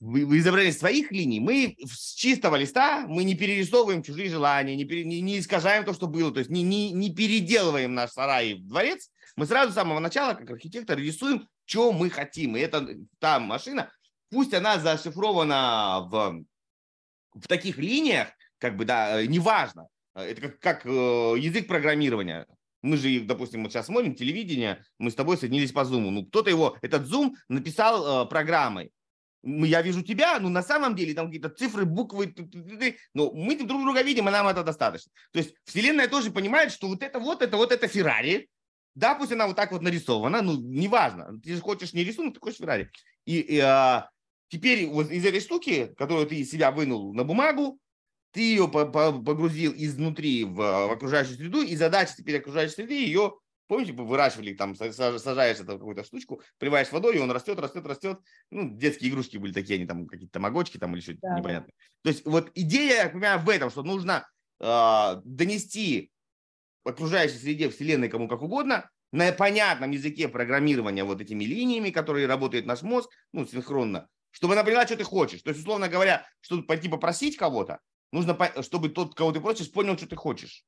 [SPEAKER 1] в изображении своих линий, мы с чистого листа, мы не перерисовываем чужие желания, не, пере, не, не искажаем то, что было, то есть не, не, не переделываем наш сарай в дворец, мы сразу с самого начала, как архитектор, рисуем, что мы хотим. И это та машина, пусть она зашифрована в, в таких линиях, как бы, да, неважно, это как, как э, язык программирования. Мы же, допустим, вот сейчас смотрим телевидение, мы с тобой соединились по Zoom. Ну, кто-то его, этот Zoom написал э, программой я вижу тебя, ну на самом деле там какие-то цифры, буквы, но мы друг друга видим, и нам это достаточно. То есть Вселенная тоже понимает, что вот это вот, это вот это Феррари, да, пусть она вот так вот нарисована, ну неважно, ты же хочешь не рисунок, ты хочешь Феррари. И, и а, теперь вот из этой штуки, которую ты из себя вынул на бумагу, ты ее погрузил изнутри в, в окружающую среду, и задача теперь окружающей среды ее Помните, вы выращивали, там, сажаешь это какую-то штучку, поливаешь водой, и он растет, растет, растет. Ну, детские игрушки были такие, они там какие-то тамагочки там или что-то да, непонятное. То есть вот идея, я понимаю, в этом, что нужно э, донести окружающей среде Вселенной кому как угодно, на понятном языке программирования вот этими линиями, которые работает наш мозг, ну, синхронно, чтобы она поняла, что ты хочешь. То есть, условно говоря, чтобы пойти попросить кого-то, нужно, чтобы тот, кого ты просишь, понял, что ты хочешь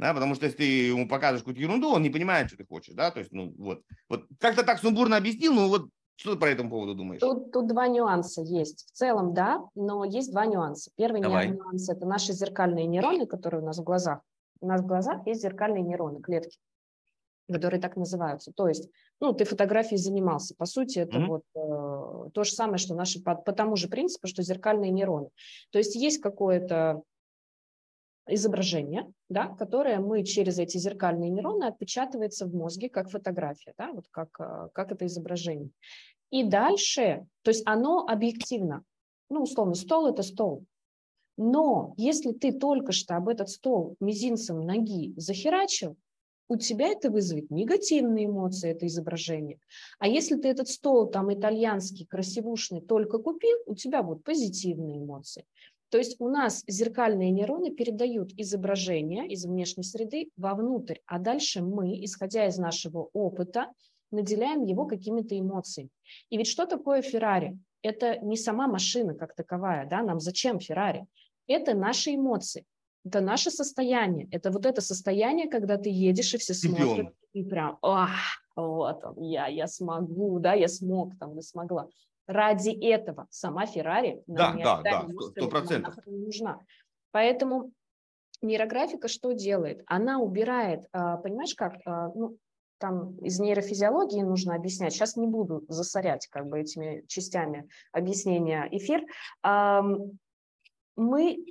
[SPEAKER 1] да, потому что если ты ему покажешь какую-то ерунду, он не понимает, что ты хочешь, да, то есть, ну, вот, вот как-то так сумбурно объяснил, ну, вот что ты по этому поводу думаешь?
[SPEAKER 2] Тут, тут два нюанса есть. В целом, да, но есть два нюанса. Первый Давай. нюанс – это наши зеркальные нейроны, которые у нас в глазах. У нас в глазах есть зеркальные нейроны, клетки, которые так называются. То есть, ну, ты фотографией занимался. По сути, это mm-hmm. вот э, то же самое, что наши по, по тому же принципу, что зеркальные нейроны. То есть есть какое-то изображение, да, которое мы через эти зеркальные нейроны отпечатывается в мозге как фотография, да, вот как, э, как это изображение. И дальше, то есть оно объективно, ну, условно, стол – это стол. Но если ты только что об этот стол мизинцем ноги захерачил, у тебя это вызовет негативные эмоции, это изображение. А если ты этот стол там итальянский, красивушный только купил, у тебя будут позитивные эмоции. То есть у нас зеркальные нейроны передают изображение из внешней среды вовнутрь, а дальше мы, исходя из нашего опыта, наделяем его какими-то эмоциями. И ведь что такое Феррари? Это не сама машина как таковая, да, нам зачем Феррари? Это наши эмоции, это наше состояние, это вот это состояние, когда ты едешь и все смотрят, и прям, ах, вот он, я, я смогу, да, я смог, там, я смогла ради этого сама Феррари
[SPEAKER 1] да, да, да, сто процентов
[SPEAKER 2] не нужна. Поэтому нейрографика что делает? Она убирает, а, понимаешь, как, а, ну, там из нейрофизиологии нужно объяснять. Сейчас не буду засорять как бы этими частями объяснения эфир. Мы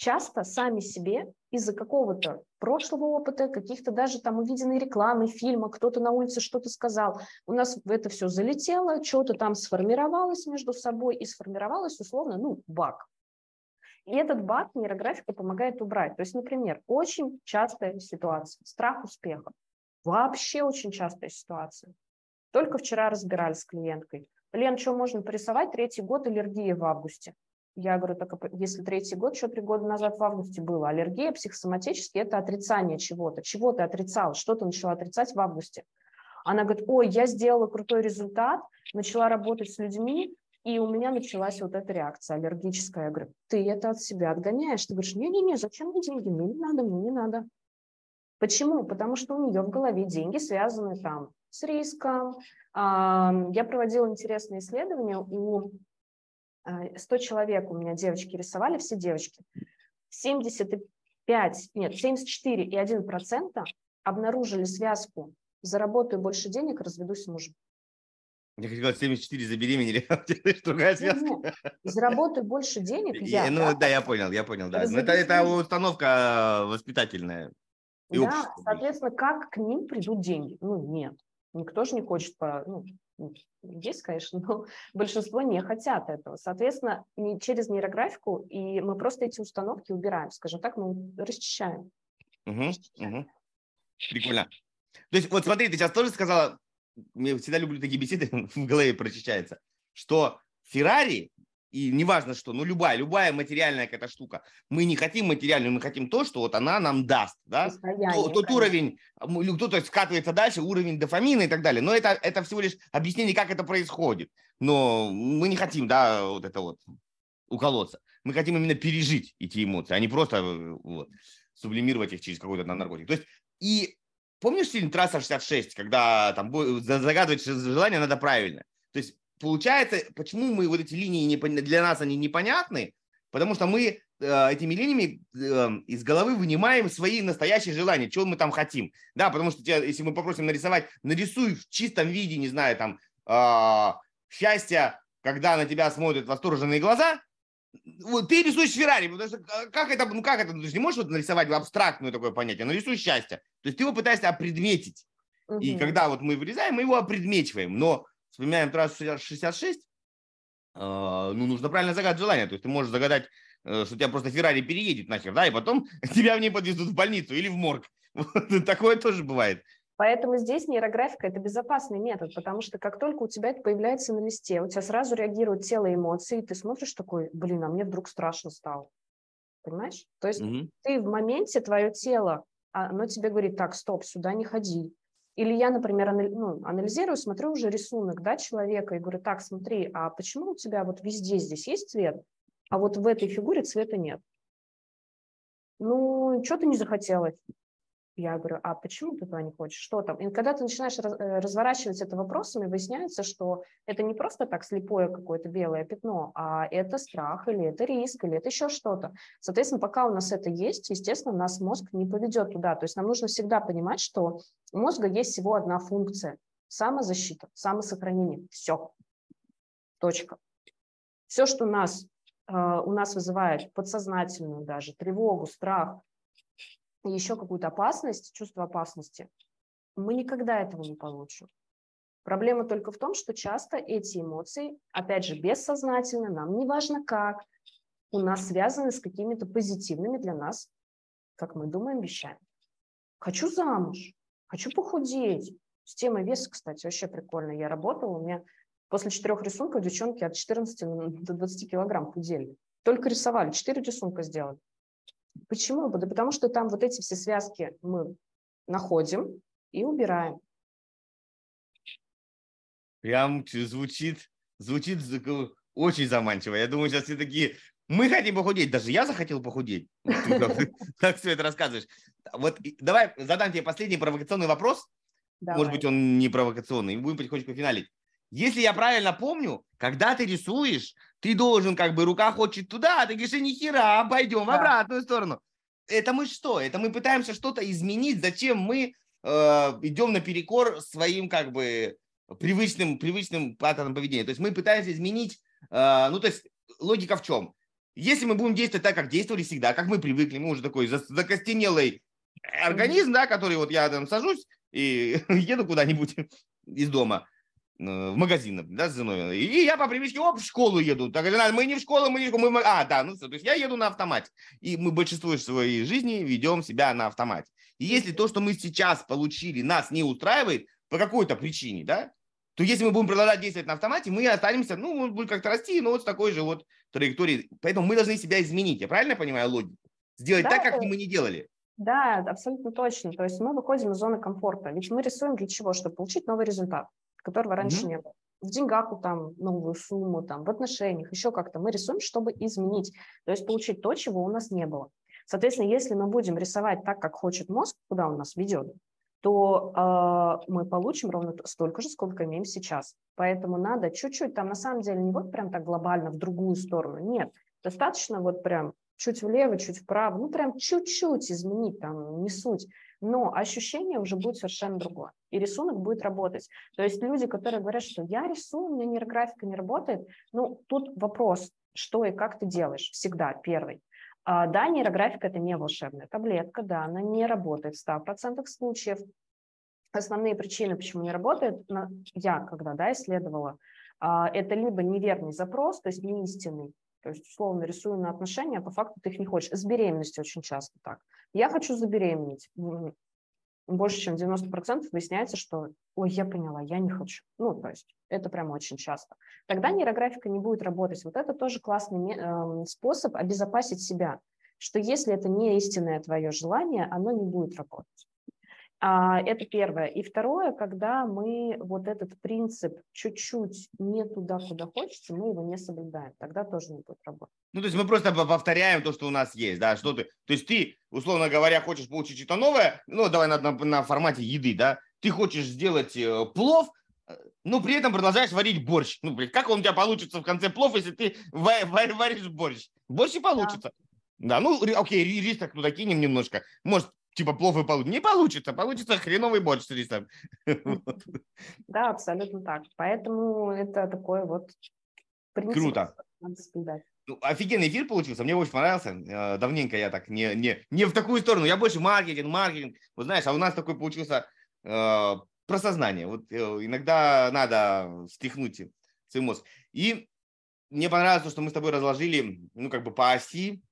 [SPEAKER 2] часто сами себе из-за какого-то прошлого опыта, каких-то даже там увиденной рекламы, фильма, кто-то на улице что-то сказал, у нас это все залетело, что-то там сформировалось между собой и сформировалось условно, ну, баг. И этот баг нейрографика помогает убрать. То есть, например, очень частая ситуация, страх успеха. Вообще очень частая ситуация. Только вчера разбирались с клиенткой. Лен, что можно порисовать? Третий год аллергии в августе. Я говорю, так если третий год, что три года назад в августе было? Аллергия психосоматически – это отрицание чего-то. Чего ты отрицал? Что ты начала отрицать в августе? Она говорит, ой, я сделала крутой результат, начала работать с людьми, и у меня началась вот эта реакция аллергическая. Я говорю, ты это от себя отгоняешь. Ты говоришь, не-не-не, зачем мне деньги? Мне не надо, мне не надо. Почему? Потому что у нее в голове деньги связаны там с риском. Я проводила интересное исследование у 100 а, человек у меня девочки рисовали, все девочки. 75, нет, 74,1% обнаружили связку «заработаю больше денег, разведусь с мужем».
[SPEAKER 1] Я хотел 74 забеременели, другая связка.
[SPEAKER 2] Заработай больше денег, я.
[SPEAKER 1] Ну да, я понял, я понял, да. Это, это установка воспитательная.
[SPEAKER 2] Да, соответственно, как к ним придут деньги? Ну, нет. Никто же не хочет по, ну, есть, конечно, но большинство не хотят этого. Соответственно, не через нейрографику, и мы просто эти установки убираем, скажем так, мы расчищаем.
[SPEAKER 1] Угу, угу. Прикольно. То есть, вот смотри, ты сейчас тоже сказала, я всегда люблю такие беседы, в голове прочищается, что Феррари и неважно что, ну любая, любая материальная какая-то штука, мы не хотим материальную, мы хотим то, что вот она нам даст, да, тот, тот уровень, кто-то скатывается дальше, уровень дофамина и так далее, но это, это всего лишь объяснение, как это происходит, но мы не хотим, да, вот это вот уколоться, мы хотим именно пережить эти эмоции, а не просто э, вот, сублимировать их через какой-то наркотик, то есть и помнишь фильм «Трасса 66», когда там загадывать желание надо правильно, то есть получается, почему мы вот эти линии не, для нас они непонятны, потому что мы э, этими линиями э, из головы вынимаем свои настоящие желания, чего мы там хотим. Да, потому что тебя, если мы попросим нарисовать, нарисуй в чистом виде, не знаю, там, э, счастье, когда на тебя смотрят восторженные глаза, вот ты рисуешь Феррари, потому что как это, ну как это, ты же не можешь вот нарисовать абстрактное такое понятие, нарисуй счастье. То есть ты его пытаешься опредметить. Угу. И когда вот мы вырезаем, мы его опредмечиваем. Но вспоминаем трассу 66, ну, нужно правильно загадать желание. То есть ты можешь загадать, э, что тебя просто Феррари переедет нахер, да, и потом тебя в ней подвезут в больницу или в морг. Такое тоже бывает.
[SPEAKER 2] Поэтому здесь нейрографика – это безопасный метод, потому что как только у тебя это появляется на листе, у тебя сразу реагирует тело и эмоции, и ты смотришь такой, блин, а мне вдруг страшно стало. Понимаешь? То есть mm ты в моменте, твое тело, оно тебе говорит, так, стоп, сюда не ходи, или я, например, ну, анализирую, смотрю уже рисунок да, человека и говорю, так, смотри, а почему у тебя вот везде здесь есть цвет, а вот в этой фигуре цвета нет? Ну, что-то не захотелось. Я говорю, а почему ты туда не хочешь? Что там? И когда ты начинаешь э, разворачивать это вопросами, выясняется, что это не просто так слепое какое-то белое пятно, а это страх, или это риск, или это еще что-то. Соответственно, пока у нас это есть, естественно, нас мозг не поведет туда. То есть нам нужно всегда понимать, что у мозга есть всего одна функция – самозащита, самосохранение. Все. Точка. Все, что нас, э, у нас вызывает подсознательную даже тревогу, страх, еще какую-то опасность, чувство опасности, мы никогда этого не получим. Проблема только в том, что часто эти эмоции, опять же, бессознательно, нам не важно как, у нас связаны с какими-то позитивными для нас, как мы думаем, вещами. Хочу замуж, хочу похудеть. С темой веса, кстати, вообще прикольно. Я работала, у меня после четырех рисунков девчонки от 14 до 20 килограмм худели. Только рисовали, четыре рисунка сделали. Почему? Да потому что там вот эти все связки мы находим и убираем.
[SPEAKER 1] Прям звучит, звучит очень заманчиво. Я думаю, сейчас все такие, мы хотим похудеть. Даже я захотел похудеть. Как все это рассказываешь. Вот давай задам тебе последний провокационный вопрос. Может быть, он не провокационный. Будем потихонечку финалить. Если я правильно помню, когда ты рисуешь, ты должен, как бы, рука хочет туда, а ты говоришь, ни хера, пойдем да. в обратную сторону. Это мы что? Это мы пытаемся что-то изменить. Зачем мы э, идем наперекор своим, как бы, привычным, привычным паттерном поведения? То есть мы пытаемся изменить, э, ну, то есть логика в чем? Если мы будем действовать так, как действовали всегда, как мы привыкли, мы уже такой закостенелый организм, да, который вот я там сажусь и еду куда-нибудь из дома, в магазин, да, с женой. И я по привычке, оп, в школу еду. Так, мы не в школу, мы не в школу, мы... А, да, ну все, то есть я еду на автомате. И мы большинство своей жизни ведем себя на автомате. И если то, что мы сейчас получили, нас не устраивает по какой-то причине, да, то если мы будем продолжать действовать на автомате, мы останемся, ну, мы будем как-то расти, но вот с такой же вот траекторией. Поэтому мы должны себя изменить. Я правильно понимаю логику? Сделать да, так, как мы не делали.
[SPEAKER 2] Да, абсолютно точно. То есть мы выходим из зоны комфорта. Ведь мы рисуем для чего? Чтобы получить новый результат которого раньше mm-hmm. не было. В деньгах там новую сумму, там, в отношениях, еще как-то мы рисуем, чтобы изменить, то есть получить то, чего у нас не было. Соответственно, если мы будем рисовать так, как хочет мозг, куда он нас ведет, то э, мы получим ровно столько же, сколько имеем сейчас. Поэтому надо чуть-чуть, там на самом деле не вот прям так глобально в другую сторону, нет, достаточно вот прям чуть влево, чуть вправо, ну прям чуть-чуть изменить, там не суть. Но ощущение уже будет совершенно другое, и рисунок будет работать. То есть люди, которые говорят, что я рисую, у меня нейрографика не работает, ну, тут вопрос, что и как ты делаешь, всегда первый. А, да, нейрографика – это не волшебная таблетка, да, она не работает в 100% случаев. Основные причины, почему не работает, я когда да, исследовала, а, это либо неверный запрос, то есть не истинный, то есть, условно, рисую на отношения, а по факту ты их не хочешь. С беременностью очень часто так. Я хочу забеременеть. Больше, чем 90% выясняется, что, ой, я поняла, я не хочу. Ну, то есть это прямо очень часто. Тогда нейрографика не будет работать. Вот это тоже классный э, способ обезопасить себя, что если это не истинное твое желание, оно не будет работать. А, это первое. И второе, когда мы вот этот принцип чуть-чуть не туда, куда хочется, мы его не соблюдаем. Тогда тоже не будет работать.
[SPEAKER 1] Ну, то есть мы просто повторяем то, что у нас есть, да, что ты, то есть ты, условно говоря, хочешь получить что-то новое, ну, давай на, на, на формате еды, да, ты хочешь сделать э, плов, но при этом продолжаешь варить борщ. Ну, блин, как он у тебя получится в конце плов, если ты варишь борщ? Борщ и получится. Да. Да, ну, окей, рис так туда кинем немножко. Может, типа плохо получится. Не получится, получится хреновый борщ с рисом.
[SPEAKER 2] Да, абсолютно так. Поэтому это такой вот
[SPEAKER 1] принцип. Круто. Ну, офигенный эфир получился, мне очень понравился. Э, давненько я так не, не, не в такую сторону. Я больше маркетинг, маркетинг. Вот знаешь, а у нас такой получился э, про сознание. Вот э, иногда надо встряхнуть свой мозг. И мне понравилось то, что мы с тобой разложили, ну, как бы по оси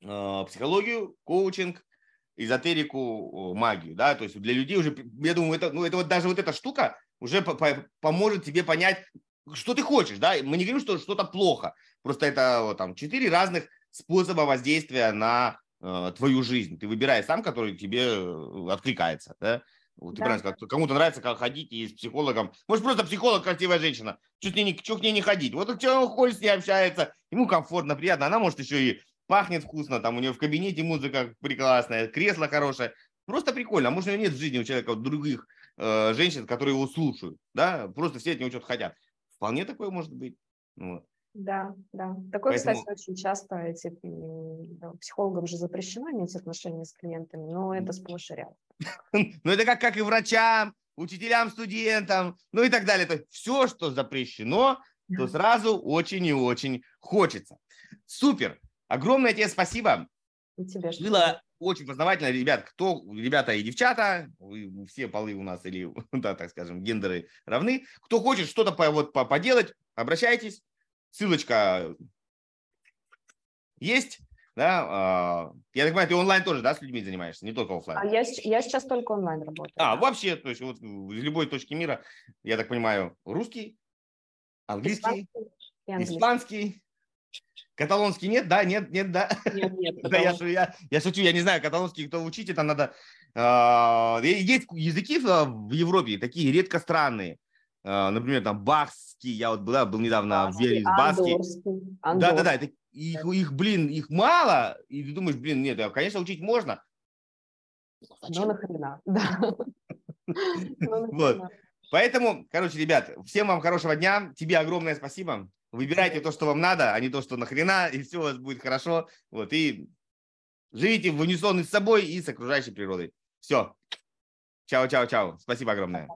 [SPEAKER 1] э, психологию, коучинг, эзотерику, магию, да, то есть для людей уже, я думаю, это, ну, это вот даже вот эта штука уже по -по поможет тебе понять, что ты хочешь, да, мы не говорим, что что-то плохо, просто это вот, там четыре разных способа воздействия на э, твою жизнь, ты выбираешь сам, который тебе э, откликается, да, вот ты да. правильно сказал, кому-то нравится как ходить и с психологом. Может, просто психолог красивая женщина. Что, с ней, что к ней не ходить? Вот что он ходит с ней общается, ему комфортно, приятно. Она может еще и пахнет вкусно, там у нее в кабинете музыка прекрасная, кресло хорошее. Просто прикольно. А может, у него нет в жизни у человека других э, женщин, которые его слушают, да, просто все от него что-то хотят. Вполне такое может быть.
[SPEAKER 2] Вот. Да, да. Такое, Поэтому... кстати, очень часто эти, психологам же запрещено иметь отношения с клиентами, но это сплошь и рядом.
[SPEAKER 1] Ну, это как, как и врачам, учителям, студентам, ну и так далее. То есть все, что запрещено, то сразу очень и очень хочется. Супер. Огромное тебе спасибо.
[SPEAKER 2] И тебе
[SPEAKER 1] что Было очень познавательно. Ребят, кто, ребята и девчата, вы, все полы у нас или, да, так скажем, гендеры равны. Кто хочет что-то по, вот, по, поделать, обращайтесь. Ссылочка есть. Да, а, я так понимаю, ты онлайн тоже, да, с людьми занимаешься, не только офлайн.
[SPEAKER 2] А я, я сейчас только онлайн работаю.
[SPEAKER 1] А, вообще, то есть вот в любой точке мира, я так понимаю, русский, английский, испанский, испанский Каталонский нет, да, нет, нет, да. Нет, нет. да, я, я, я шучу, я не знаю, каталонский кто учить, это надо. Э, есть языки в Европе такие редко странные. Э, например, там бахский, я вот была, был недавно Баски, в Вере из Баски. Да, да, да, это, их, их, блин, их мало, и ты думаешь, блин, нет, конечно, учить можно.
[SPEAKER 2] Ну нахрена, да.
[SPEAKER 1] Вот. Поэтому, короче, ребят, всем вам хорошего дня. Тебе огромное спасибо. Выбирайте то, что вам надо, а не то, что нахрена, и все у вас будет хорошо. Вот, и живите в унисон с собой и с окружающей природой. Все. Чао, чао, чао. Спасибо огромное.